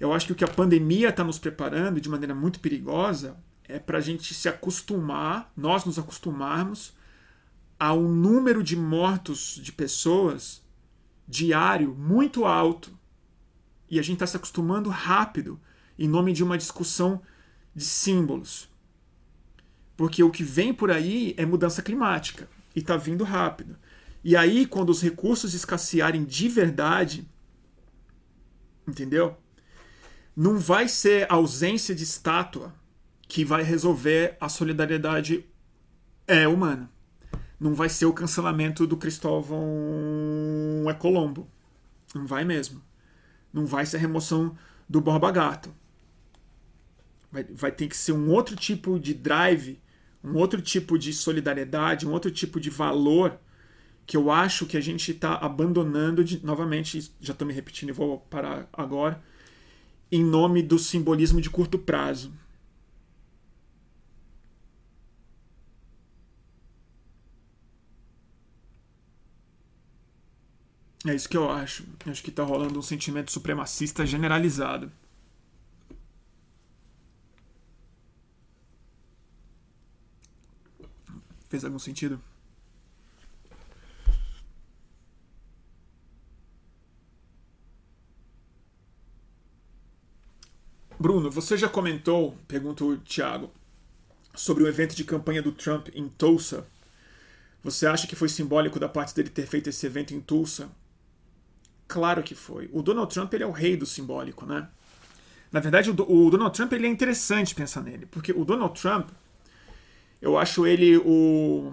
Eu acho que o que a pandemia está nos preparando de maneira muito perigosa é para a gente se acostumar, nós nos acostumarmos a um número de mortos de pessoas diário muito alto. E a gente está se acostumando rápido em nome de uma discussão de símbolos. Porque o que vem por aí é mudança climática e está vindo rápido. E aí, quando os recursos escassearem de verdade, entendeu? Não vai ser a ausência de estátua que vai resolver a solidariedade é humana. Não vai ser o cancelamento do Cristóvão é Colombo. Não vai mesmo. Não vai ser a remoção do Borba Gato. Vai, vai ter que ser um outro tipo de drive, um outro tipo de solidariedade, um outro tipo de valor que eu acho que a gente está abandonando de, novamente, já estou me repetindo e vou parar agora, em nome do simbolismo de curto prazo. É isso que eu acho. Acho que está rolando um sentimento supremacista generalizado. Fez algum sentido? Bruno, você já comentou, pergunta o Thiago, sobre o evento de campanha do Trump em Tulsa. Você acha que foi simbólico da parte dele ter feito esse evento em Tulsa? Claro que foi. O Donald Trump ele é o rei do simbólico, né? Na verdade, o, o Donald Trump ele é interessante pensar nele, porque o Donald Trump, eu acho ele o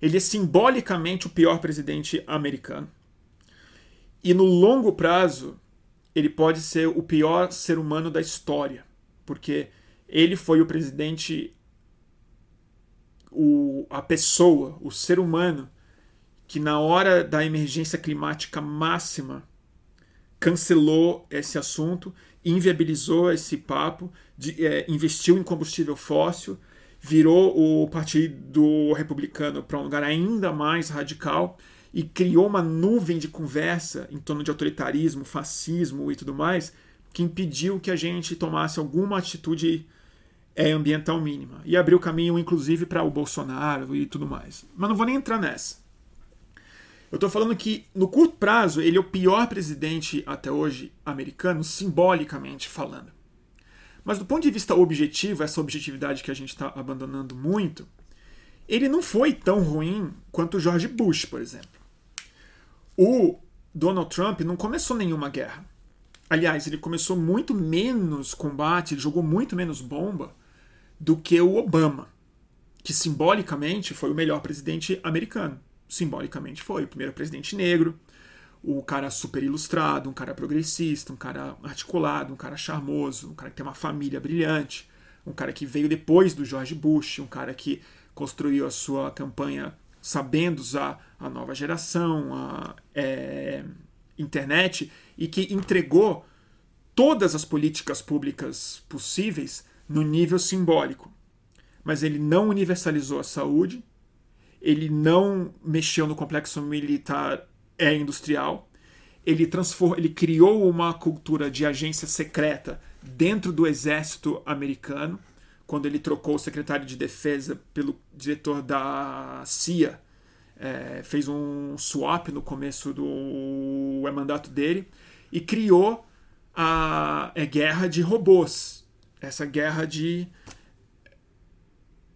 ele é simbolicamente o pior presidente americano. E no longo prazo, ele pode ser o pior ser humano da história, porque ele foi o presidente, o, a pessoa, o ser humano, que na hora da emergência climática máxima cancelou esse assunto, inviabilizou esse papo, de, é, investiu em combustível fóssil, virou o Partido Republicano para um lugar ainda mais radical e criou uma nuvem de conversa em torno de autoritarismo, fascismo e tudo mais, que impediu que a gente tomasse alguma atitude é, ambiental mínima. E abriu caminho, inclusive, para o Bolsonaro e tudo mais. Mas não vou nem entrar nessa. Eu estou falando que, no curto prazo, ele é o pior presidente até hoje americano, simbolicamente falando. Mas do ponto de vista objetivo, essa objetividade que a gente está abandonando muito, ele não foi tão ruim quanto o George Bush, por exemplo o Donald Trump não começou nenhuma guerra. Aliás, ele começou muito menos combate, ele jogou muito menos bomba do que o Obama, que simbolicamente foi o melhor presidente americano. Simbolicamente foi o primeiro presidente negro, o cara super ilustrado, um cara progressista, um cara articulado, um cara charmoso, um cara que tem uma família brilhante, um cara que veio depois do George Bush, um cara que construiu a sua campanha sabendo usar a nova geração, a é, internet, e que entregou todas as políticas públicas possíveis no nível simbólico. Mas ele não universalizou a saúde, ele não mexeu no complexo militar é industrial, ele transformou, ele criou uma cultura de agência secreta dentro do exército americano quando ele trocou o secretário de defesa pelo diretor da CIA, é, fez um swap no começo do é, mandato dele e criou a é, guerra de robôs, essa guerra de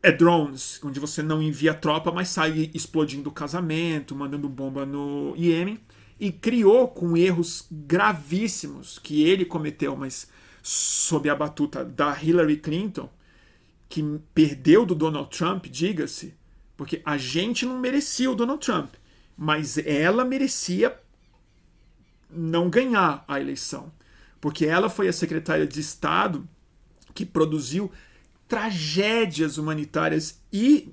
é drones, onde você não envia tropa, mas sai explodindo o casamento, mandando bomba no Iêmen, e criou com erros gravíssimos que ele cometeu, mas sob a batuta da Hillary Clinton, que perdeu do Donald Trump, diga-se, porque a gente não merecia o Donald Trump, mas ela merecia não ganhar a eleição, porque ela foi a secretária de Estado que produziu tragédias humanitárias e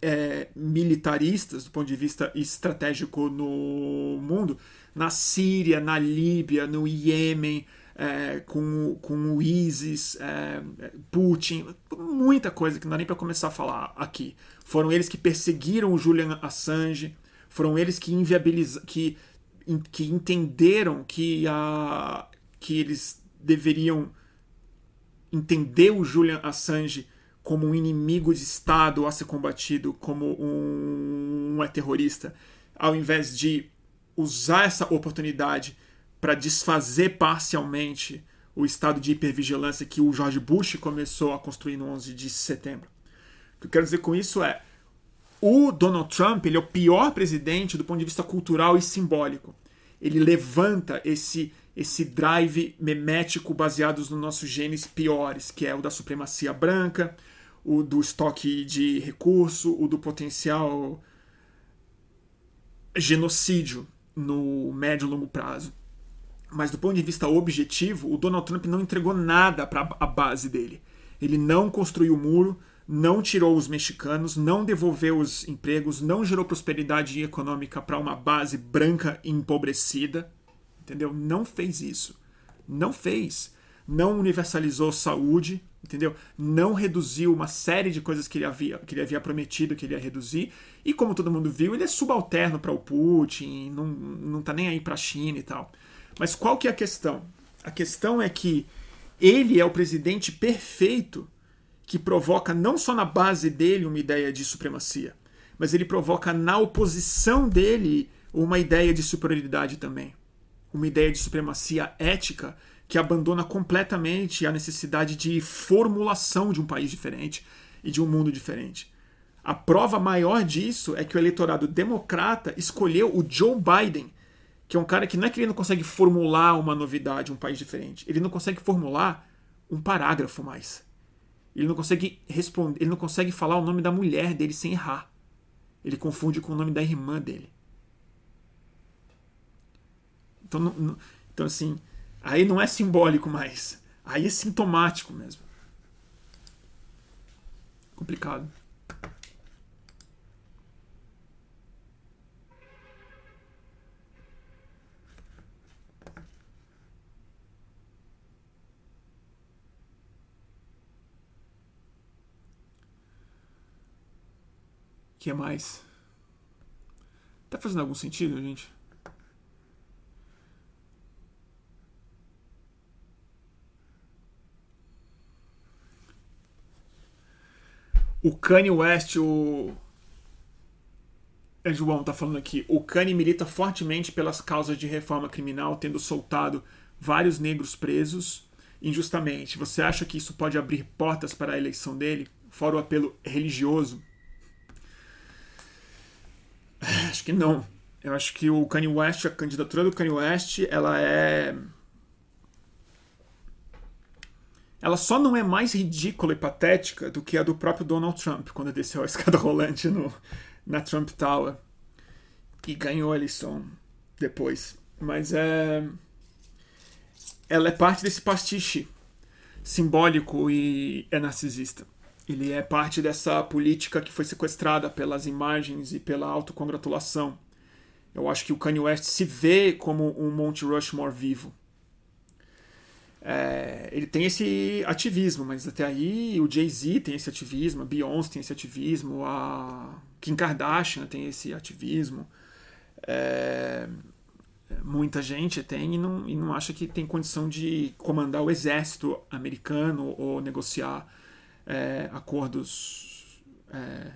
é, militaristas do ponto de vista estratégico no mundo, na Síria, na Líbia, no Iêmen, é, com, com o ISIS, é, Putin, muita coisa que não dá nem para começar a falar aqui. Foram eles que perseguiram o Julian Assange, foram eles que inviabilizaram, que, que entenderam que, a, que eles deveriam entender o Julian Assange como um inimigo de Estado a ser combatido, como um, um é terrorista, ao invés de usar essa oportunidade para desfazer parcialmente o estado de hipervigilância que o George Bush começou a construir no 11 de setembro. O que eu quero dizer com isso é o Donald Trump ele é o pior presidente do ponto de vista cultural e simbólico. Ele levanta esse esse drive memético baseados nos nossos genes piores, que é o da supremacia branca, o do estoque de recurso, o do potencial genocídio no médio e longo prazo. Mas do ponto de vista objetivo, o Donald Trump não entregou nada para a base dele. Ele não construiu o muro, não tirou os mexicanos, não devolveu os empregos, não gerou prosperidade econômica para uma base branca empobrecida entendeu? Não fez isso. Não fez. Não universalizou saúde, entendeu? Não reduziu uma série de coisas que ele havia, que ele havia prometido que ele ia reduzir. E como todo mundo viu, ele é subalterno para o Putin, não, não tá nem aí para a China e tal. Mas qual que é a questão? A questão é que ele é o presidente perfeito que provoca não só na base dele uma ideia de supremacia, mas ele provoca na oposição dele uma ideia de superioridade também uma ideia de supremacia ética que abandona completamente a necessidade de formulação de um país diferente e de um mundo diferente. A prova maior disso é que o eleitorado democrata escolheu o Joe Biden, que é um cara que não é que ele não consegue formular uma novidade, um país diferente, ele não consegue formular um parágrafo mais. Ele não consegue responder, ele não consegue falar o nome da mulher dele sem errar. Ele confunde com o nome da irmã dele. Então, não, não, então, assim, aí não é simbólico mais. Aí é sintomático mesmo. Complicado. Que mais? Tá fazendo algum sentido, gente? O Kanye West, o. É, João tá falando aqui. O Kanye milita fortemente pelas causas de reforma criminal, tendo soltado vários negros presos injustamente. Você acha que isso pode abrir portas para a eleição dele? Fora o apelo religioso? [sighs] Acho que não. Eu acho que o Kanye West, a candidatura do Kanye West, ela é ela só não é mais ridícula e patética do que a do próprio Donald Trump, quando desceu a [laughs] escada rolante no, na Trump Tower e ganhou a eleição depois. Mas é. Ela é parte desse pastiche simbólico e é narcisista. Ele é parte dessa política que foi sequestrada pelas imagens e pela autocongratulação. Eu acho que o Kanye West se vê como um Monte Rushmore vivo é, ele tem esse ativismo, mas até aí o Jay-Z tem esse ativismo, a Beyoncé tem esse ativismo, a Kim Kardashian tem esse ativismo. É, muita gente tem e não, e não acha que tem condição de comandar o exército americano ou negociar é, acordos é,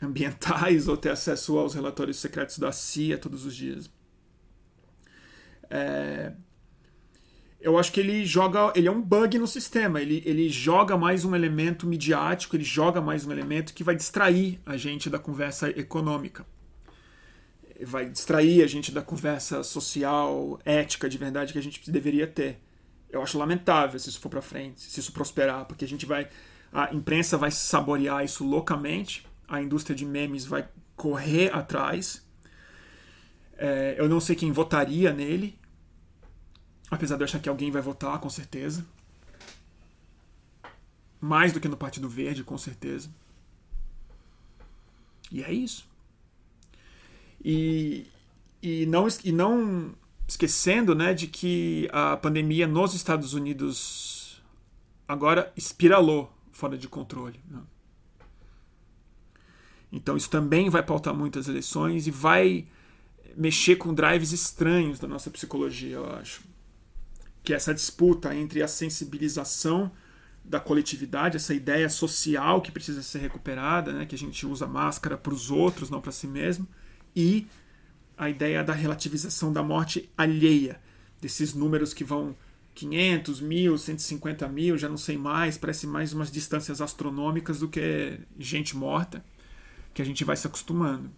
ambientais [laughs] ou ter acesso aos relatórios secretos da CIA todos os dias. É, eu acho que ele joga. Ele é um bug no sistema. Ele, ele joga mais um elemento midiático, ele joga mais um elemento que vai distrair a gente da conversa econômica. Vai distrair a gente da conversa social, ética de verdade que a gente deveria ter. Eu acho lamentável se isso for para frente, se isso prosperar, porque a gente vai. A imprensa vai saborear isso loucamente, a indústria de memes vai correr atrás. É, eu não sei quem votaria nele, Apesar de eu achar que alguém vai votar, com certeza. Mais do que no Partido Verde, com certeza. E é isso. E, e, não, e não esquecendo né, de que a pandemia nos Estados Unidos agora espiralou fora de controle. Né? Então isso também vai pautar muitas eleições e vai mexer com drives estranhos da nossa psicologia, eu acho que é essa disputa entre a sensibilização da coletividade, essa ideia social que precisa ser recuperada, né, que a gente usa máscara para os outros, não para si mesmo, e a ideia da relativização da morte alheia, desses números que vão 500, mil, 150 mil, já não sei mais, parece mais umas distâncias astronômicas do que gente morta, que a gente vai se acostumando.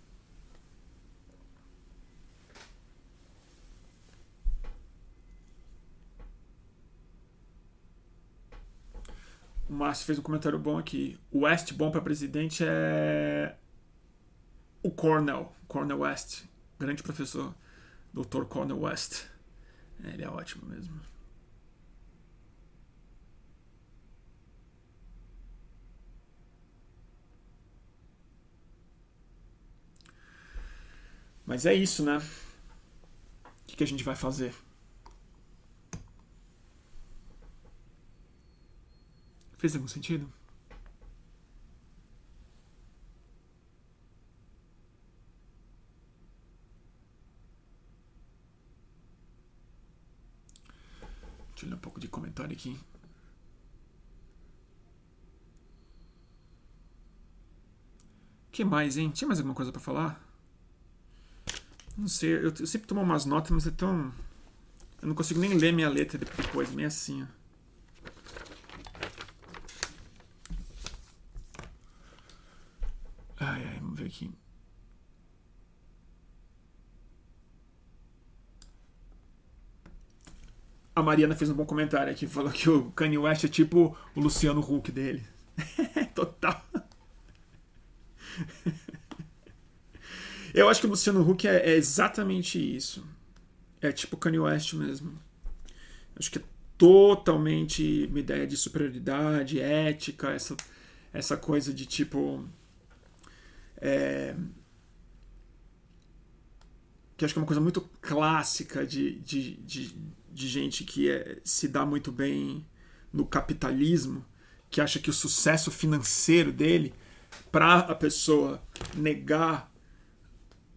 O Márcio fez um comentário bom aqui. O West bom para presidente é o Cornell, Cornell West, grande professor, Dr. Cornell West. É, ele é ótimo mesmo. Mas é isso, né? O que, que a gente vai fazer? Fez algum sentido? Deixa eu ler um pouco de comentário aqui. que mais, hein? Tinha mais alguma coisa para falar? Não sei, eu, eu, sempre tomo umas notas, mas é tão. Eu não consigo nem ler minha letra depois, meio assim, ó. Ai, ai, vamos ver aqui. A Mariana fez um bom comentário aqui, falou que o Kanye West é tipo o Luciano Huck dele. [laughs] Total. Eu acho que o Luciano Huck é, é, exatamente isso. É tipo Kanye West mesmo. Acho que é totalmente uma ideia de superioridade, ética, essa, essa coisa de tipo é, que acho que é uma coisa muito clássica de, de, de, de gente que é, se dá muito bem no capitalismo, que acha que o sucesso financeiro dele, para a pessoa negar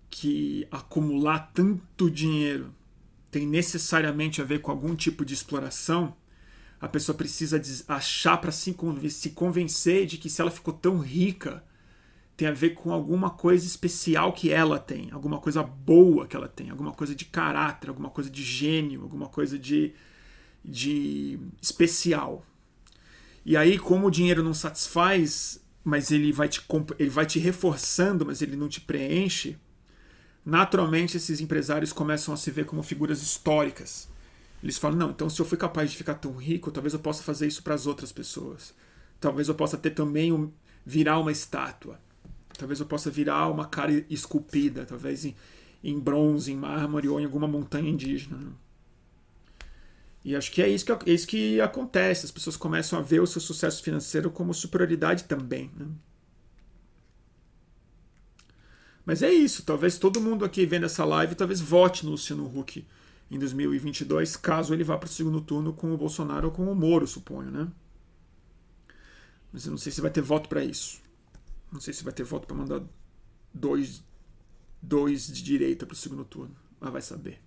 que acumular tanto dinheiro tem necessariamente a ver com algum tipo de exploração, a pessoa precisa achar para se convencer de que se ela ficou tão rica tem a ver com alguma coisa especial que ela tem, alguma coisa boa que ela tem, alguma coisa de caráter, alguma coisa de gênio, alguma coisa de, de especial. E aí, como o dinheiro não satisfaz, mas ele vai te, ele vai te reforçando, mas ele não te preenche, naturalmente esses empresários começam a se ver como figuras históricas. Eles falam: não, então se eu fui capaz de ficar tão rico, talvez eu possa fazer isso para as outras pessoas. Talvez eu possa ter também um, virar uma estátua. Talvez eu possa virar uma cara esculpida, talvez em, em bronze, em mármore ou em alguma montanha indígena. Né? E acho que é isso que, é isso que acontece. As pessoas começam a ver o seu sucesso financeiro como superioridade também. Né? Mas é isso. Talvez todo mundo aqui vendo essa live talvez vote no Luciano Huck em 2022, caso ele vá para o segundo turno com o Bolsonaro ou com o Moro, suponho, né? Mas eu não sei se vai ter voto para isso. Não sei se vai ter voto para mandar dois, dois de direita para o segundo turno. Mas vai saber.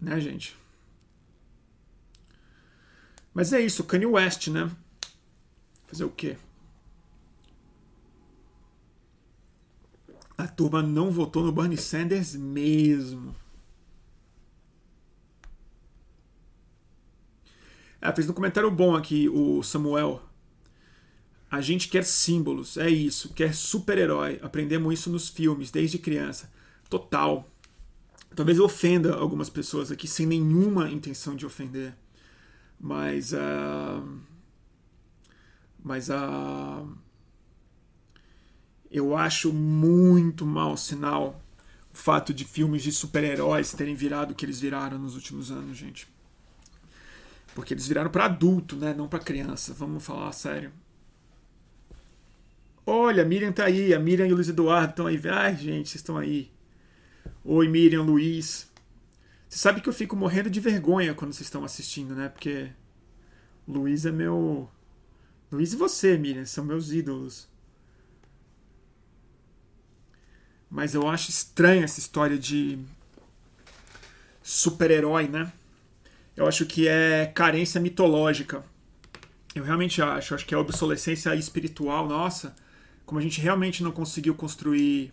Né, gente? Mas é isso, Kanye West, né? Fazer o quê? A turma não votou no Bernie Sanders mesmo. Ah, fez um comentário bom aqui, o Samuel. A gente quer símbolos, é isso, quer super-herói. Aprendemos isso nos filmes, desde criança. Total. Talvez eu ofenda algumas pessoas aqui sem nenhuma intenção de ofender. Mas. Uh, mas a. Uh, eu acho muito mau sinal o fato de filmes de super-heróis terem virado o que eles viraram nos últimos anos, gente. Porque eles viraram para adulto, né? Não para criança. Vamos falar sério. Olha, a Miriam tá aí. A Miriam e o Luiz Eduardo estão aí. Ai, gente, vocês estão aí. Oi, Miriam, Luiz. Você sabe que eu fico morrendo de vergonha quando vocês estão assistindo, né? Porque Luiz é meu. Luiz e você, Miriam, são meus ídolos. Mas eu acho estranha essa história de super-herói, né? Eu acho que é carência mitológica. Eu realmente acho. Acho que é obsolescência espiritual nossa. Como a gente realmente não conseguiu construir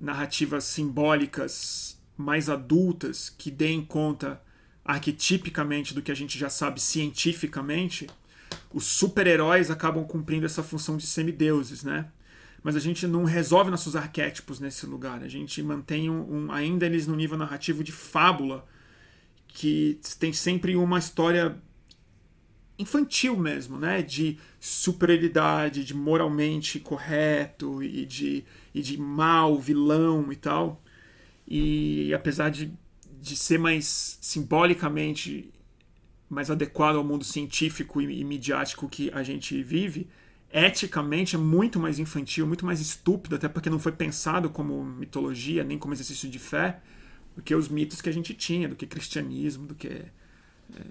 narrativas simbólicas mais adultas que deem conta arquetipicamente do que a gente já sabe cientificamente, os super-heróis acabam cumprindo essa função de semideuses, né? Mas a gente não resolve nossos arquétipos nesse lugar. A gente mantém um, um, ainda eles no nível narrativo de fábula, que tem sempre uma história infantil mesmo, né? De superioridade, de moralmente correto e de, e de mal, vilão e tal. E apesar de, de ser mais simbolicamente mais adequado ao mundo científico e, e midiático que a gente vive, eticamente é muito mais infantil, muito mais estúpido, até porque não foi pensado como mitologia, nem como exercício de fé, do que os mitos que a gente tinha, do que cristianismo, do que é,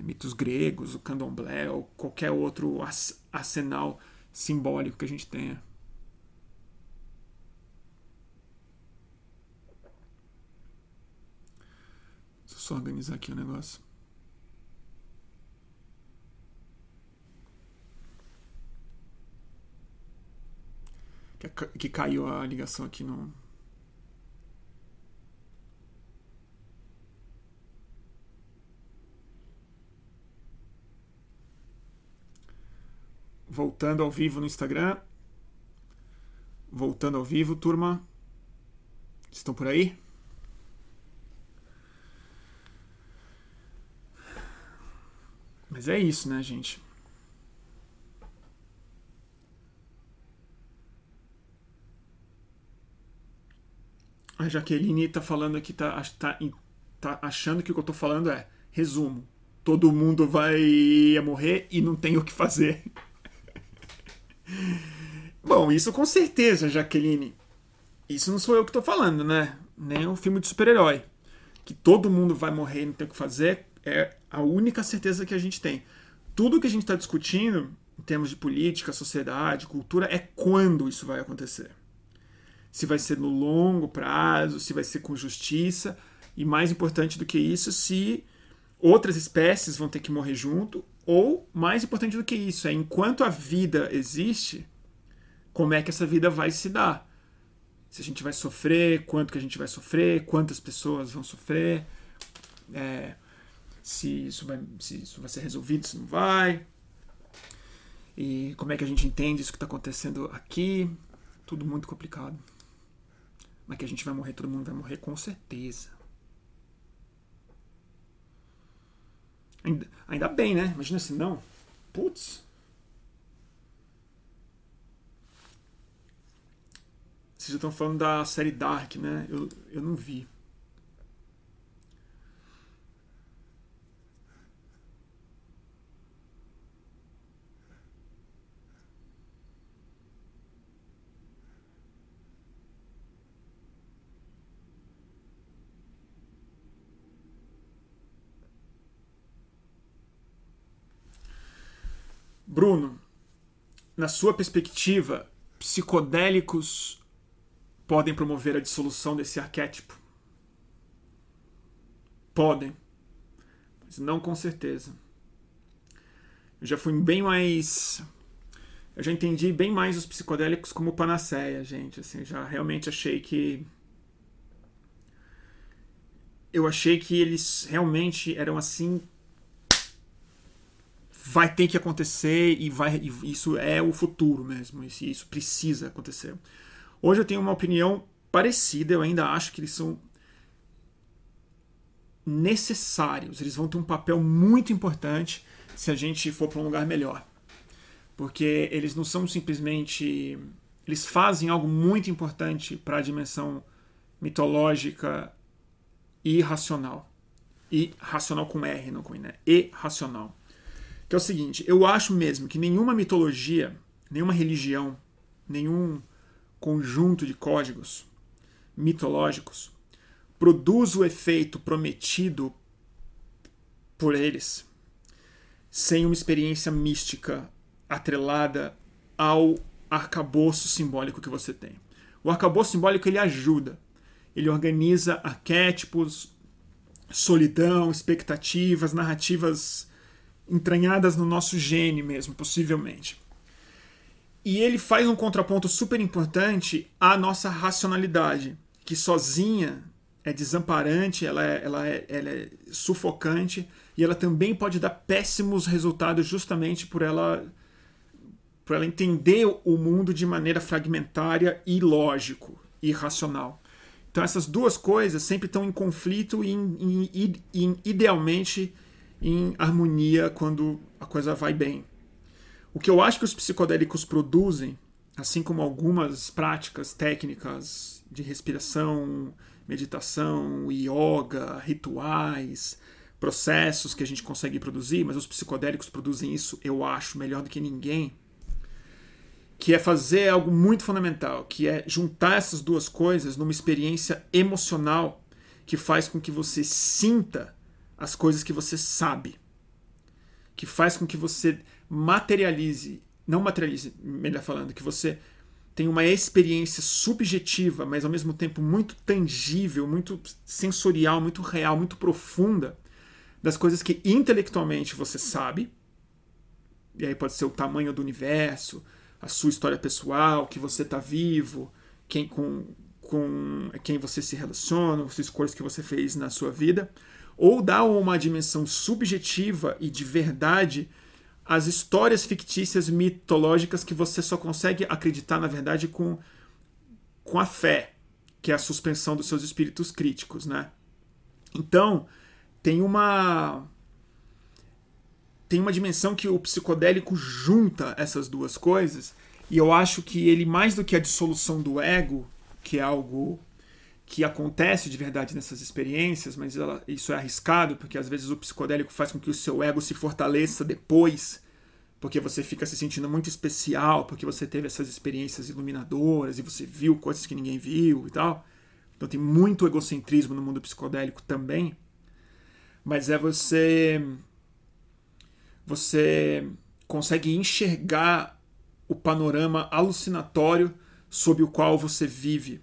mitos gregos, o candomblé ou qualquer outro arsenal simbólico que a gente tenha. Deixa eu só organizar aqui o negócio. Que caiu a ligação aqui no, voltando ao vivo no Instagram. Voltando ao vivo, turma. Estão por aí? Mas é isso, né, gente? A Jaqueline tá falando aqui, tá, tá, tá achando que o que eu tô falando é resumo. Todo mundo vai morrer e não tem o que fazer. [laughs] Bom, isso com certeza, Jaqueline. Isso não sou eu que estou falando, né? Nem um filme de super-herói. Que todo mundo vai morrer e não tem o que fazer é a única certeza que a gente tem. Tudo que a gente está discutindo, em termos de política, sociedade, cultura, é quando isso vai acontecer. Se vai ser no longo prazo, se vai ser com justiça, e mais importante do que isso, se outras espécies vão ter que morrer junto ou, mais importante do que isso, é enquanto a vida existe, como é que essa vida vai se dar? Se a gente vai sofrer, quanto que a gente vai sofrer, quantas pessoas vão sofrer, é, se, isso vai, se isso vai ser resolvido, se não vai, e como é que a gente entende isso que está acontecendo aqui. Tudo muito complicado. Mas que a gente vai morrer, todo mundo vai morrer com certeza. Ainda, ainda bem, né? Imagina se não. Putz. Vocês já estão falando da série Dark, né? Eu, eu não vi. Bruno, na sua perspectiva, psicodélicos podem promover a dissolução desse arquétipo? Podem, mas não com certeza. Eu já fui bem mais eu já entendi bem mais os psicodélicos como panaceia, gente. Assim, já realmente achei que eu achei que eles realmente eram assim vai ter que acontecer e vai e isso é o futuro mesmo, isso, isso precisa acontecer. Hoje eu tenho uma opinião parecida, eu ainda acho que eles são necessários, eles vão ter um papel muito importante se a gente for para um lugar melhor. Porque eles não são simplesmente eles fazem algo muito importante para a dimensão mitológica e racional. E racional com R, não com I, né? E racional. Que é o seguinte, eu acho mesmo que nenhuma mitologia, nenhuma religião, nenhum conjunto de códigos mitológicos produz o efeito prometido por eles sem uma experiência mística atrelada ao arcabouço simbólico que você tem. O arcabouço simbólico ele ajuda, ele organiza arquétipos, solidão, expectativas, narrativas entranhadas no nosso gene mesmo, possivelmente. E ele faz um contraponto super importante à nossa racionalidade, que sozinha é desamparante, ela é, ela é, ela é sufocante e ela também pode dar péssimos resultados justamente por ela por ela entender o mundo de maneira fragmentária e lógico e racional. Então essas duas coisas sempre estão em conflito e, idealmente em harmonia quando a coisa vai bem. O que eu acho que os psicodélicos produzem, assim como algumas práticas técnicas de respiração, meditação, yoga, rituais, processos que a gente consegue produzir, mas os psicodélicos produzem isso, eu acho, melhor do que ninguém que é fazer algo muito fundamental, que é juntar essas duas coisas numa experiência emocional que faz com que você sinta as coisas que você sabe, que faz com que você materialize, não materialize, melhor falando, que você tenha uma experiência subjetiva, mas ao mesmo tempo muito tangível, muito sensorial, muito real, muito profunda das coisas que intelectualmente você sabe. E aí pode ser o tamanho do universo, a sua história pessoal, que você está vivo, quem com, com quem você se relaciona, as escolhas que você fez na sua vida, ou dá uma dimensão subjetiva e de verdade às histórias fictícias mitológicas que você só consegue acreditar na verdade com, com a fé, que é a suspensão dos seus espíritos críticos, né? Então, tem uma tem uma dimensão que o psicodélico junta essas duas coisas, e eu acho que ele, mais do que a dissolução do ego, que é algo que acontece de verdade nessas experiências, mas ela, isso é arriscado, porque às vezes o psicodélico faz com que o seu ego se fortaleça depois, porque você fica se sentindo muito especial, porque você teve essas experiências iluminadoras e você viu coisas que ninguém viu e tal. Então tem muito egocentrismo no mundo psicodélico também. Mas é você você consegue enxergar o panorama alucinatório sob o qual você vive.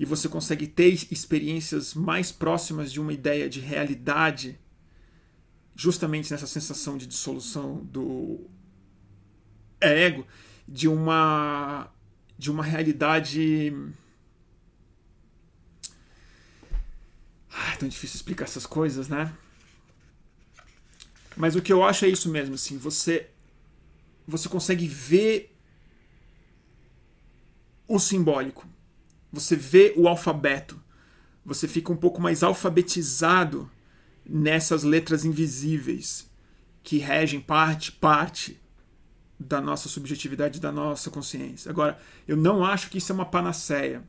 E você consegue ter experiências mais próximas de uma ideia de realidade, justamente nessa sensação de dissolução do ego, de uma de uma realidade é tão difícil explicar essas coisas, né? Mas o que eu acho é isso mesmo, assim, você você consegue ver o simbólico. Você vê o alfabeto. Você fica um pouco mais alfabetizado nessas letras invisíveis que regem parte parte da nossa subjetividade, da nossa consciência. Agora, eu não acho que isso é uma panaceia,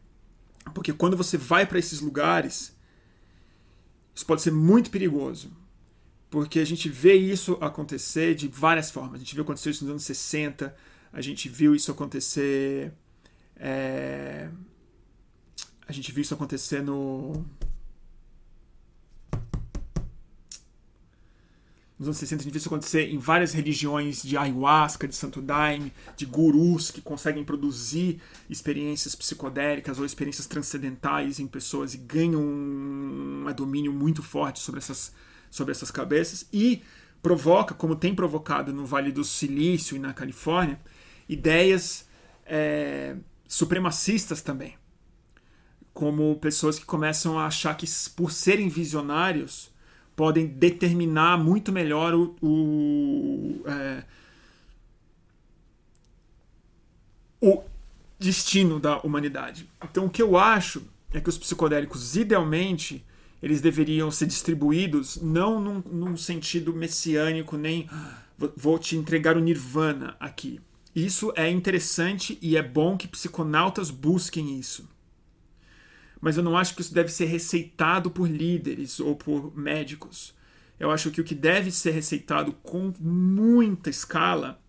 porque quando você vai para esses lugares, isso pode ser muito perigoso porque a gente vê isso acontecer de várias formas. A gente viu acontecer isso nos anos 60, a gente viu isso acontecer. É... A gente viu isso acontecer no. Nos anos 60, a gente viu isso acontecer em várias religiões de ayahuasca, de santo daime, de gurus que conseguem produzir experiências psicodélicas ou experiências transcendentais em pessoas e ganham um domínio muito forte sobre essas sobre essas cabeças e provoca, como tem provocado no Vale do Silício e na Califórnia, ideias é, supremacistas também. Como pessoas que começam a achar que, por serem visionários, podem determinar muito melhor o, o, é, o destino da humanidade. Então, o que eu acho é que os psicodélicos, idealmente, eles deveriam ser distribuídos não num, num sentido messiânico, nem vou te entregar o nirvana aqui. Isso é interessante e é bom que psiconautas busquem isso. Mas eu não acho que isso deve ser receitado por líderes ou por médicos. Eu acho que o que deve ser receitado com muita escala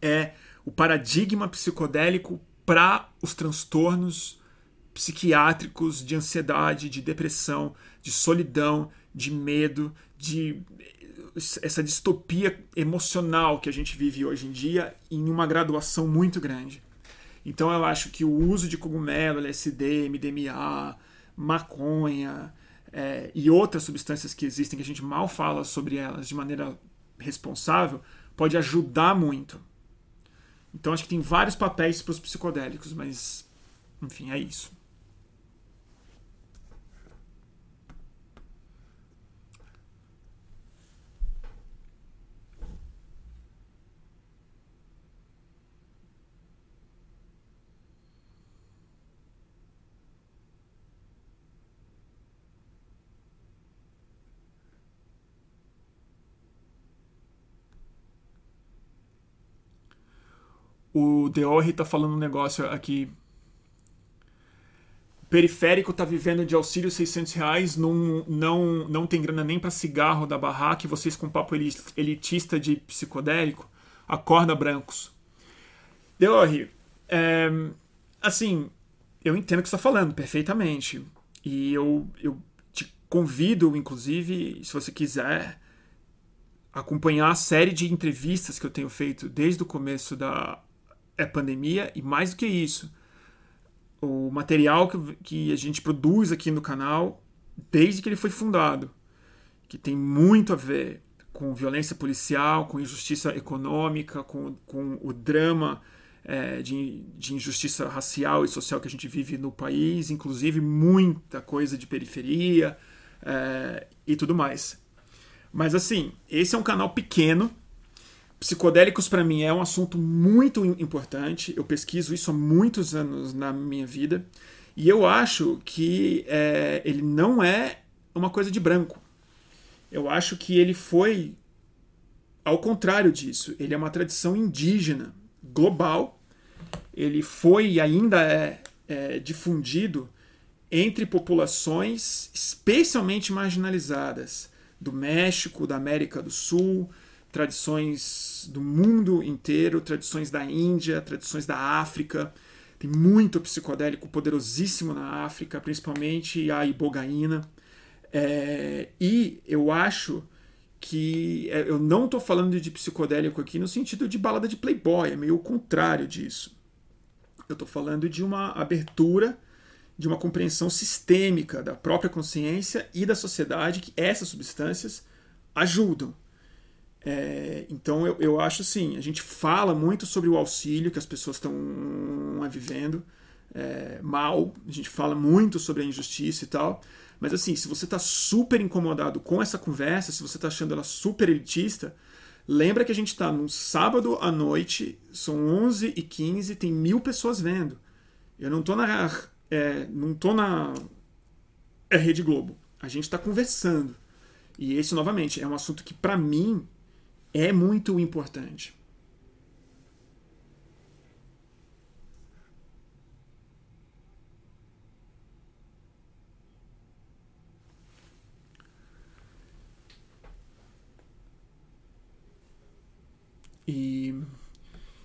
é o paradigma psicodélico para os transtornos psiquiátricos de ansiedade, de depressão, de solidão, de medo, de essa distopia emocional que a gente vive hoje em dia em uma graduação muito grande. Então eu acho que o uso de cogumelo, LSD, MDMA, maconha é, e outras substâncias que existem que a gente mal fala sobre elas de maneira responsável pode ajudar muito. Então acho que tem vários papéis para os psicodélicos, mas enfim, é isso. O Deorri tá falando um negócio aqui. Periférico tá vivendo de auxílio 600 reais, não, não, não tem grana nem para cigarro da barraca, e vocês com papo elitista de psicodélico, acorda brancos. Deorri, é, assim, eu entendo o que você está falando perfeitamente. E eu, eu te convido, inclusive, se você quiser, acompanhar a série de entrevistas que eu tenho feito desde o começo da é pandemia e mais do que isso, o material que, que a gente produz aqui no canal desde que ele foi fundado, que tem muito a ver com violência policial, com injustiça econômica, com, com o drama é, de, de injustiça racial e social que a gente vive no país, inclusive muita coisa de periferia é, e tudo mais. Mas assim, esse é um canal pequeno Psicodélicos para mim é um assunto muito importante. Eu pesquiso isso há muitos anos na minha vida e eu acho que é, ele não é uma coisa de branco. Eu acho que ele foi ao contrário disso. Ele é uma tradição indígena global. Ele foi e ainda é, é difundido entre populações especialmente marginalizadas do México, da América do Sul, tradições do mundo inteiro, tradições da Índia, tradições da África. Tem muito psicodélico poderosíssimo na África, principalmente a ibogaína. É, e eu acho que é, eu não estou falando de psicodélico aqui no sentido de balada de playboy, é meio o contrário disso. Eu estou falando de uma abertura, de uma compreensão sistêmica da própria consciência e da sociedade que essas substâncias ajudam. É, então eu, eu acho assim, a gente fala muito sobre o auxílio que as pessoas estão vivendo é, mal, a gente fala muito sobre a injustiça e tal, mas assim, se você está super incomodado com essa conversa, se você está achando ela super elitista, lembra que a gente está num sábado à noite, são 11 e 15 tem mil pessoas vendo. Eu não estou na, é, não tô na é Rede Globo. A gente está conversando. E esse, novamente, é um assunto que, para mim, é muito importante. E,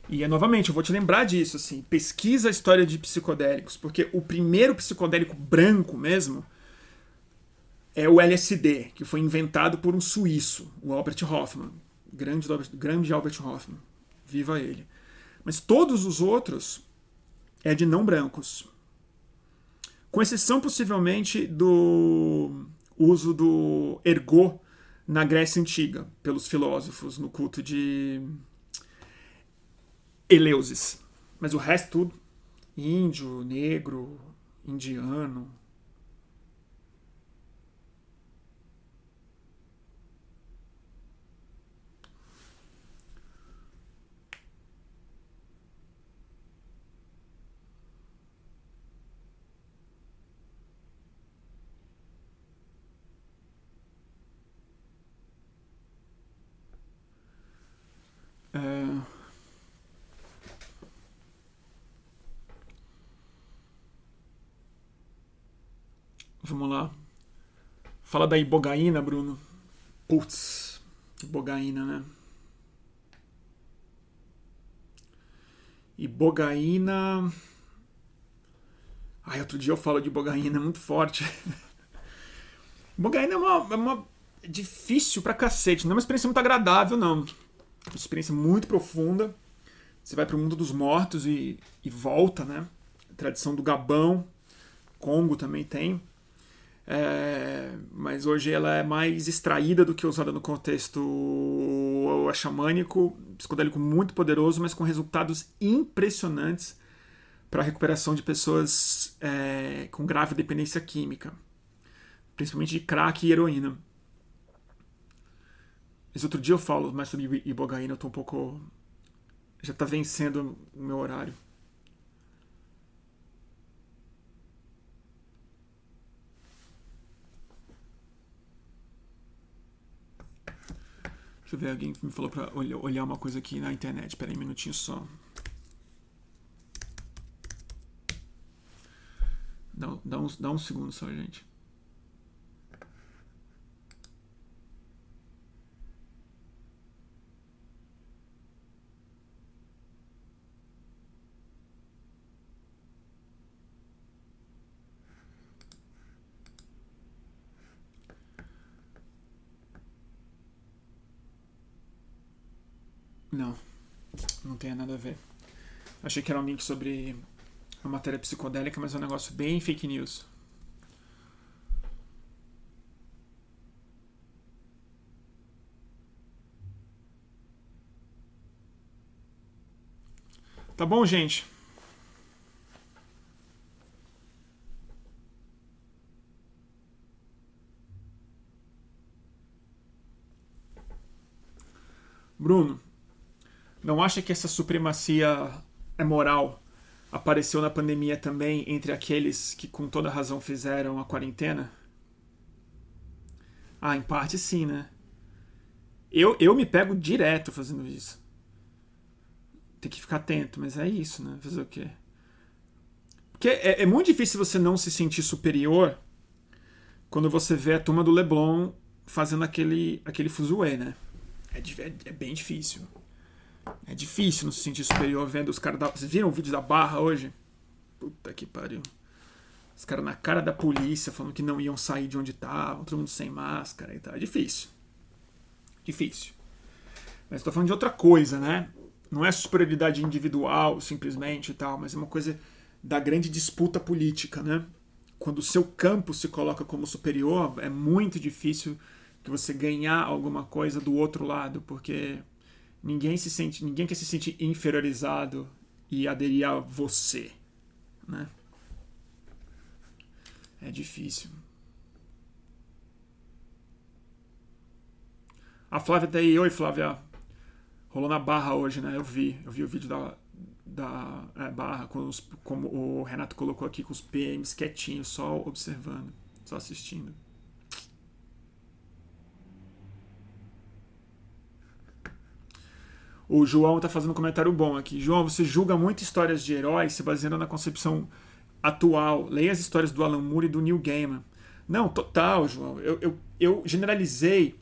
e é, novamente, eu vou te lembrar disso, assim, pesquisa a história de psicodélicos, porque o primeiro psicodélico branco mesmo é o LSD, que foi inventado por um suíço, o Albert Hoffman, grande, grande Albert Hoffman, viva ele. Mas todos os outros é de não brancos. Com exceção, possivelmente, do uso do ergot na Grécia Antiga, pelos filósofos, no culto de. Eleusis. Mas o resto tudo, índio, negro, indiano, É... Vamos lá. Fala da ibogaína, Bruno. Putz, ibogaína, né? Ibogaína. Ai, outro dia eu falo de ibogaína, é muito forte. [laughs] ibogaína é uma, é uma. É difícil pra cacete, não é uma experiência muito agradável, não uma experiência muito profunda. Você vai para o mundo dos mortos e, e volta, né? Tradição do Gabão, Congo também tem. É, mas hoje ela é mais extraída do que usada no contexto xamânico, psicodélico muito poderoso, mas com resultados impressionantes para a recuperação de pessoas é, com grave dependência química, principalmente de crack e heroína. Mas outro dia eu falo mais sobre ibogaína, eu tô um pouco. Já tá vencendo o meu horário. Deixa eu ver, alguém me falou pra olhar uma coisa aqui na internet. Pera aí um minutinho só. Dá, dá, um, dá um segundo só, gente. Não, não tem nada a ver. Achei que era um link sobre uma matéria psicodélica, mas é um negócio bem fake news. Tá bom, gente? Bruno, não acha que essa supremacia é moral apareceu na pandemia também entre aqueles que com toda razão fizeram a quarentena? Ah, em parte sim, né? Eu, eu me pego direto fazendo isso. Tem que ficar atento, mas é isso, né? Fazer o quê? Porque é, é muito difícil você não se sentir superior quando você vê a turma do Leblon fazendo aquele, aquele fuzuê, né? É, é, é bem difícil. É difícil não se sentir superior vendo os caras da. Vocês viram o vídeo da barra hoje? Puta que pariu. Os caras na cara da polícia falando que não iam sair de onde estavam, todo mundo sem máscara e tal. É difícil. Difícil. Mas estou falando de outra coisa, né? Não é superioridade individual, simplesmente e tal, mas é uma coisa da grande disputa política, né? Quando o seu campo se coloca como superior, é muito difícil que você ganhar alguma coisa do outro lado, porque ninguém se sente, ninguém quer se sentir inferiorizado e aderir a você, né? É difícil. A Flávia tá aí, oi Flávia. Rolou na barra hoje, né? Eu vi, eu vi o vídeo da, da é, barra, com os, como o Renato colocou aqui, com os PMs quietinhos, só observando, só assistindo. O João está fazendo um comentário bom aqui. João, você julga muito histórias de heróis se baseando na concepção atual. Leia as histórias do Alan Moore e do Neil Gaiman. Não, total, João. Eu, eu, eu generalizei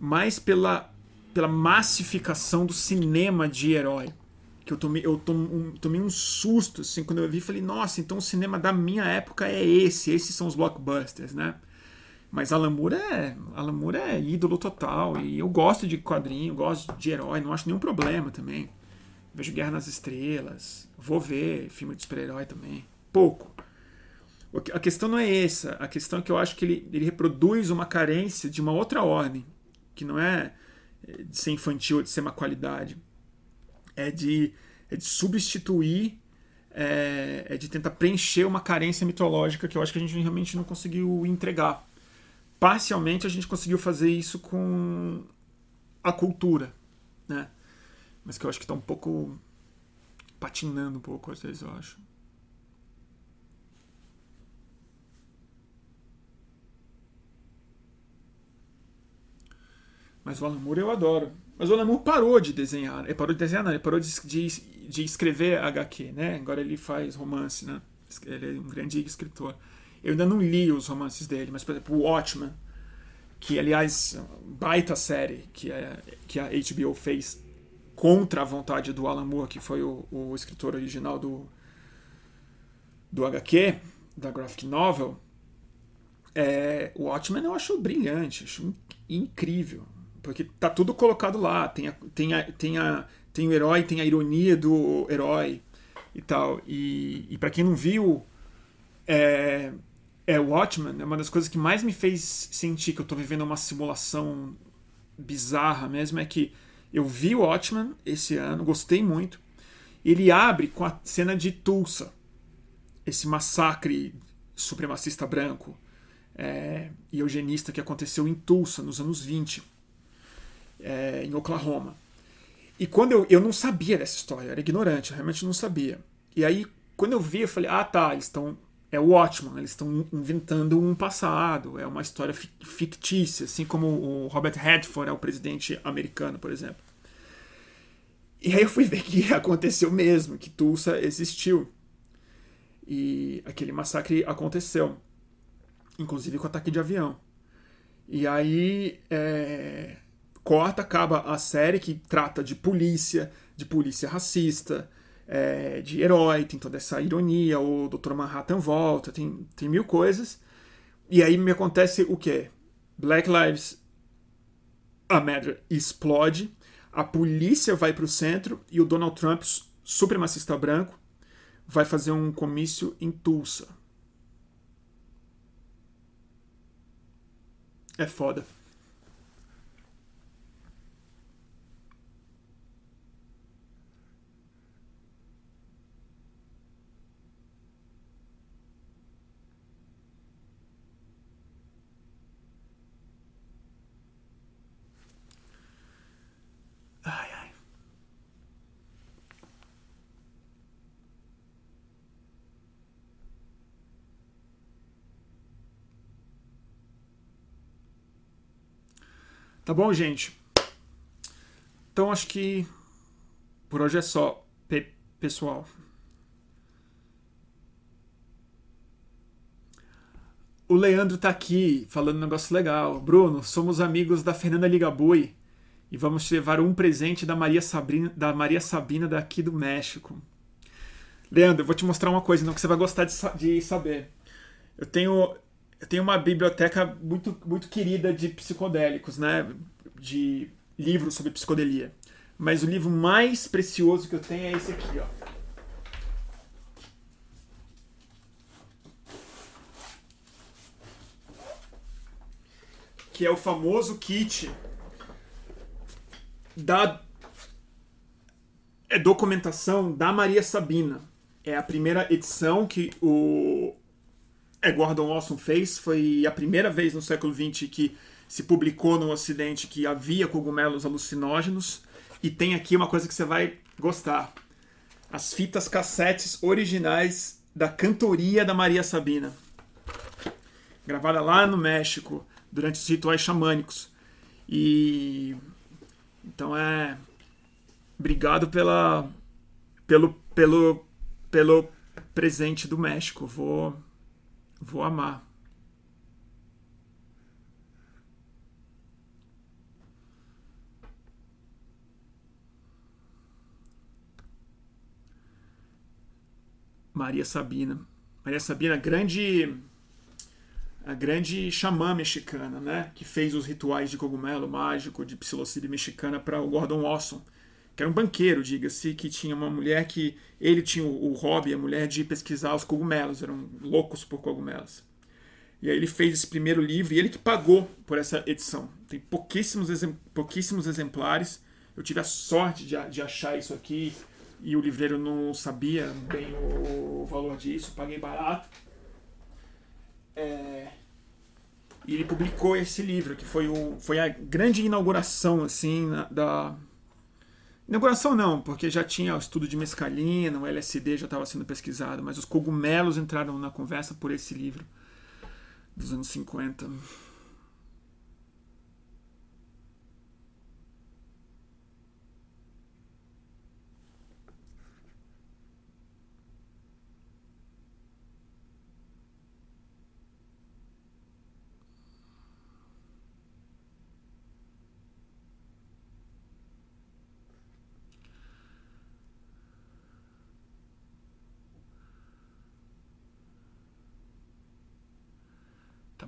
mais pela, pela massificação do cinema de herói. Que eu tomei, eu tomei um susto, assim, quando eu vi, falei, nossa, então o cinema da minha época é esse, esses são os blockbusters, né? Mas Alan Moore é, Alan Moore é ídolo total. E eu gosto de quadrinho, gosto de herói, não acho nenhum problema também. Vejo Guerra nas Estrelas, vou ver filme de super-herói também. Pouco. A questão não é essa. A questão é que eu acho que ele, ele reproduz uma carência de uma outra ordem, que não é de ser infantil, de ser uma qualidade. É de é de substituir, é, é, de tentar preencher uma carência mitológica que eu acho que a gente realmente não conseguiu entregar. Parcialmente a gente conseguiu fazer isso com a cultura, né? Mas que eu acho que está um pouco patinando um pouco às vezes, eu acho. Mas o Alan Moore eu adoro. Mas o Alan Moore parou de desenhar. Ele parou de desenhar, não. Ele parou de, de, de escrever HQ, né? Agora ele faz romance, né? Ele é um grande escritor. Eu ainda não li os romances dele, mas, por exemplo, o Watchmen, que, aliás, baita série que, é, que a HBO fez contra a vontade do Alan Moore, que foi o, o escritor original do, do HQ, da graphic novel, é, o Watchmen eu acho brilhante, acho incrível. Porque tá tudo colocado lá. Tem, a, tem, a, tem, a, tem o herói, tem a ironia do herói e tal. E, e para quem não viu, é, é Watchmen é uma das coisas que mais me fez sentir que eu tô vivendo uma simulação bizarra mesmo. É que eu vi o Watchmen esse ano, gostei muito. Ele abre com a cena de Tulsa, esse massacre supremacista branco é, e eugenista que aconteceu em Tulsa nos anos 20 é, em Oklahoma. E quando eu, eu não sabia dessa história, eu era ignorante, eu realmente não sabia. E aí, quando eu vi, eu falei: ah, tá, eles estão. É o Watchman, eles estão inventando um passado, é uma história fictícia, assim como o Robert Redford é o presidente americano, por exemplo. E aí eu fui ver [laughs] que aconteceu mesmo, que Tulsa existiu. E aquele massacre aconteceu, inclusive com ataque de avião. E aí é, corta, acaba a série que trata de polícia, de polícia racista, é, de herói, tem toda essa ironia, o Dr. Manhattan volta, tem, tem mil coisas. E aí me acontece o quê? Black Lives Matter explode, a polícia vai para o centro e o Donald Trump, supremacista branco, vai fazer um comício em Tulsa. É foda. Tá bom, gente? Então acho que por hoje é só, pe pessoal. O Leandro tá aqui falando um negócio legal. Bruno, somos amigos da Fernanda Ligabui e vamos te levar um presente da Maria Sabrina, da Maria Sabina daqui do México. Leandro, eu vou te mostrar uma coisa não que você vai gostar de, de saber. Eu tenho eu tenho uma biblioteca muito, muito querida de psicodélicos, né? De livros sobre psicodelia. Mas o livro mais precioso que eu tenho é esse aqui, ó. Que é o famoso kit da é documentação da Maria Sabina. É a primeira edição que o é, Gordon Olson fez. Foi a primeira vez no século XX que se publicou no Ocidente que havia cogumelos alucinógenos. E tem aqui uma coisa que você vai gostar: as fitas cassetes originais da cantoria da Maria Sabina, gravada lá no México durante os rituais xamânicos. E então é obrigado pela pelo pelo pelo presente do México. Vou Vou amar. Maria Sabina. Maria Sabina, grande a grande xamã mexicana, né, que fez os rituais de cogumelo mágico, de psilocibe mexicana para o Gordon Wasson que era um banqueiro, diga-se, que tinha uma mulher que ele tinha o, o hobby, a mulher de pesquisar os cogumelos, eram loucos por cogumelos. E aí ele fez esse primeiro livro e ele que pagou por essa edição. Tem pouquíssimos, pouquíssimos exemplares. Eu tive a sorte de, de achar isso aqui e o livreiro não sabia bem o valor disso, paguei barato. É, e ele publicou esse livro, que foi, o, foi a grande inauguração, assim, da... Inauguração não, porque já tinha o estudo de mescalina, o LSD já estava sendo pesquisado, mas os cogumelos entraram na conversa por esse livro dos anos 50.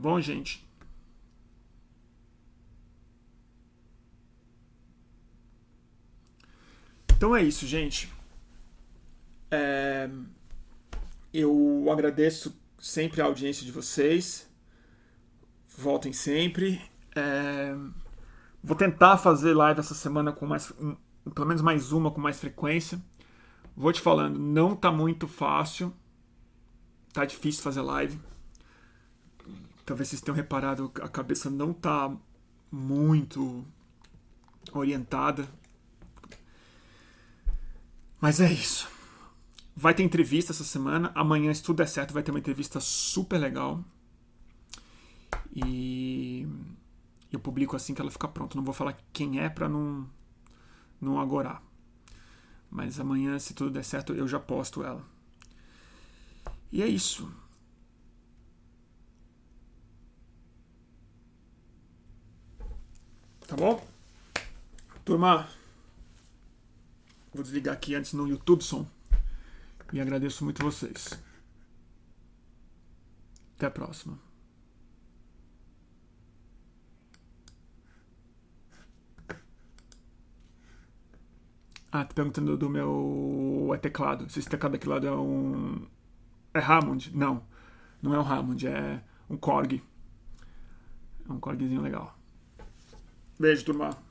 Bom, gente? Então é isso, gente. É... Eu agradeço sempre a audiência de vocês. Voltem sempre. É... Vou tentar fazer live essa semana com mais. Pelo menos mais uma com mais frequência. Vou te falando, não tá muito fácil. Tá difícil fazer live talvez vocês tenham reparado, a cabeça não está muito orientada. Mas é isso. Vai ter entrevista essa semana. Amanhã, se tudo der certo, vai ter uma entrevista super legal. E eu publico assim que ela ficar pronta. Não vou falar quem é para não não agorar. Mas amanhã, se tudo der certo, eu já posto ela. E é isso. Tá bom? Turma, vou desligar aqui antes no YouTube som. E agradeço muito vocês. Até a próxima. Ah, tá perguntando do meu é teclado. Se esse teclado aqui lado é um. É Hammond? Não. Não é um Hammond, é um Korg. É um Korgzinho legal. Beijo, turma.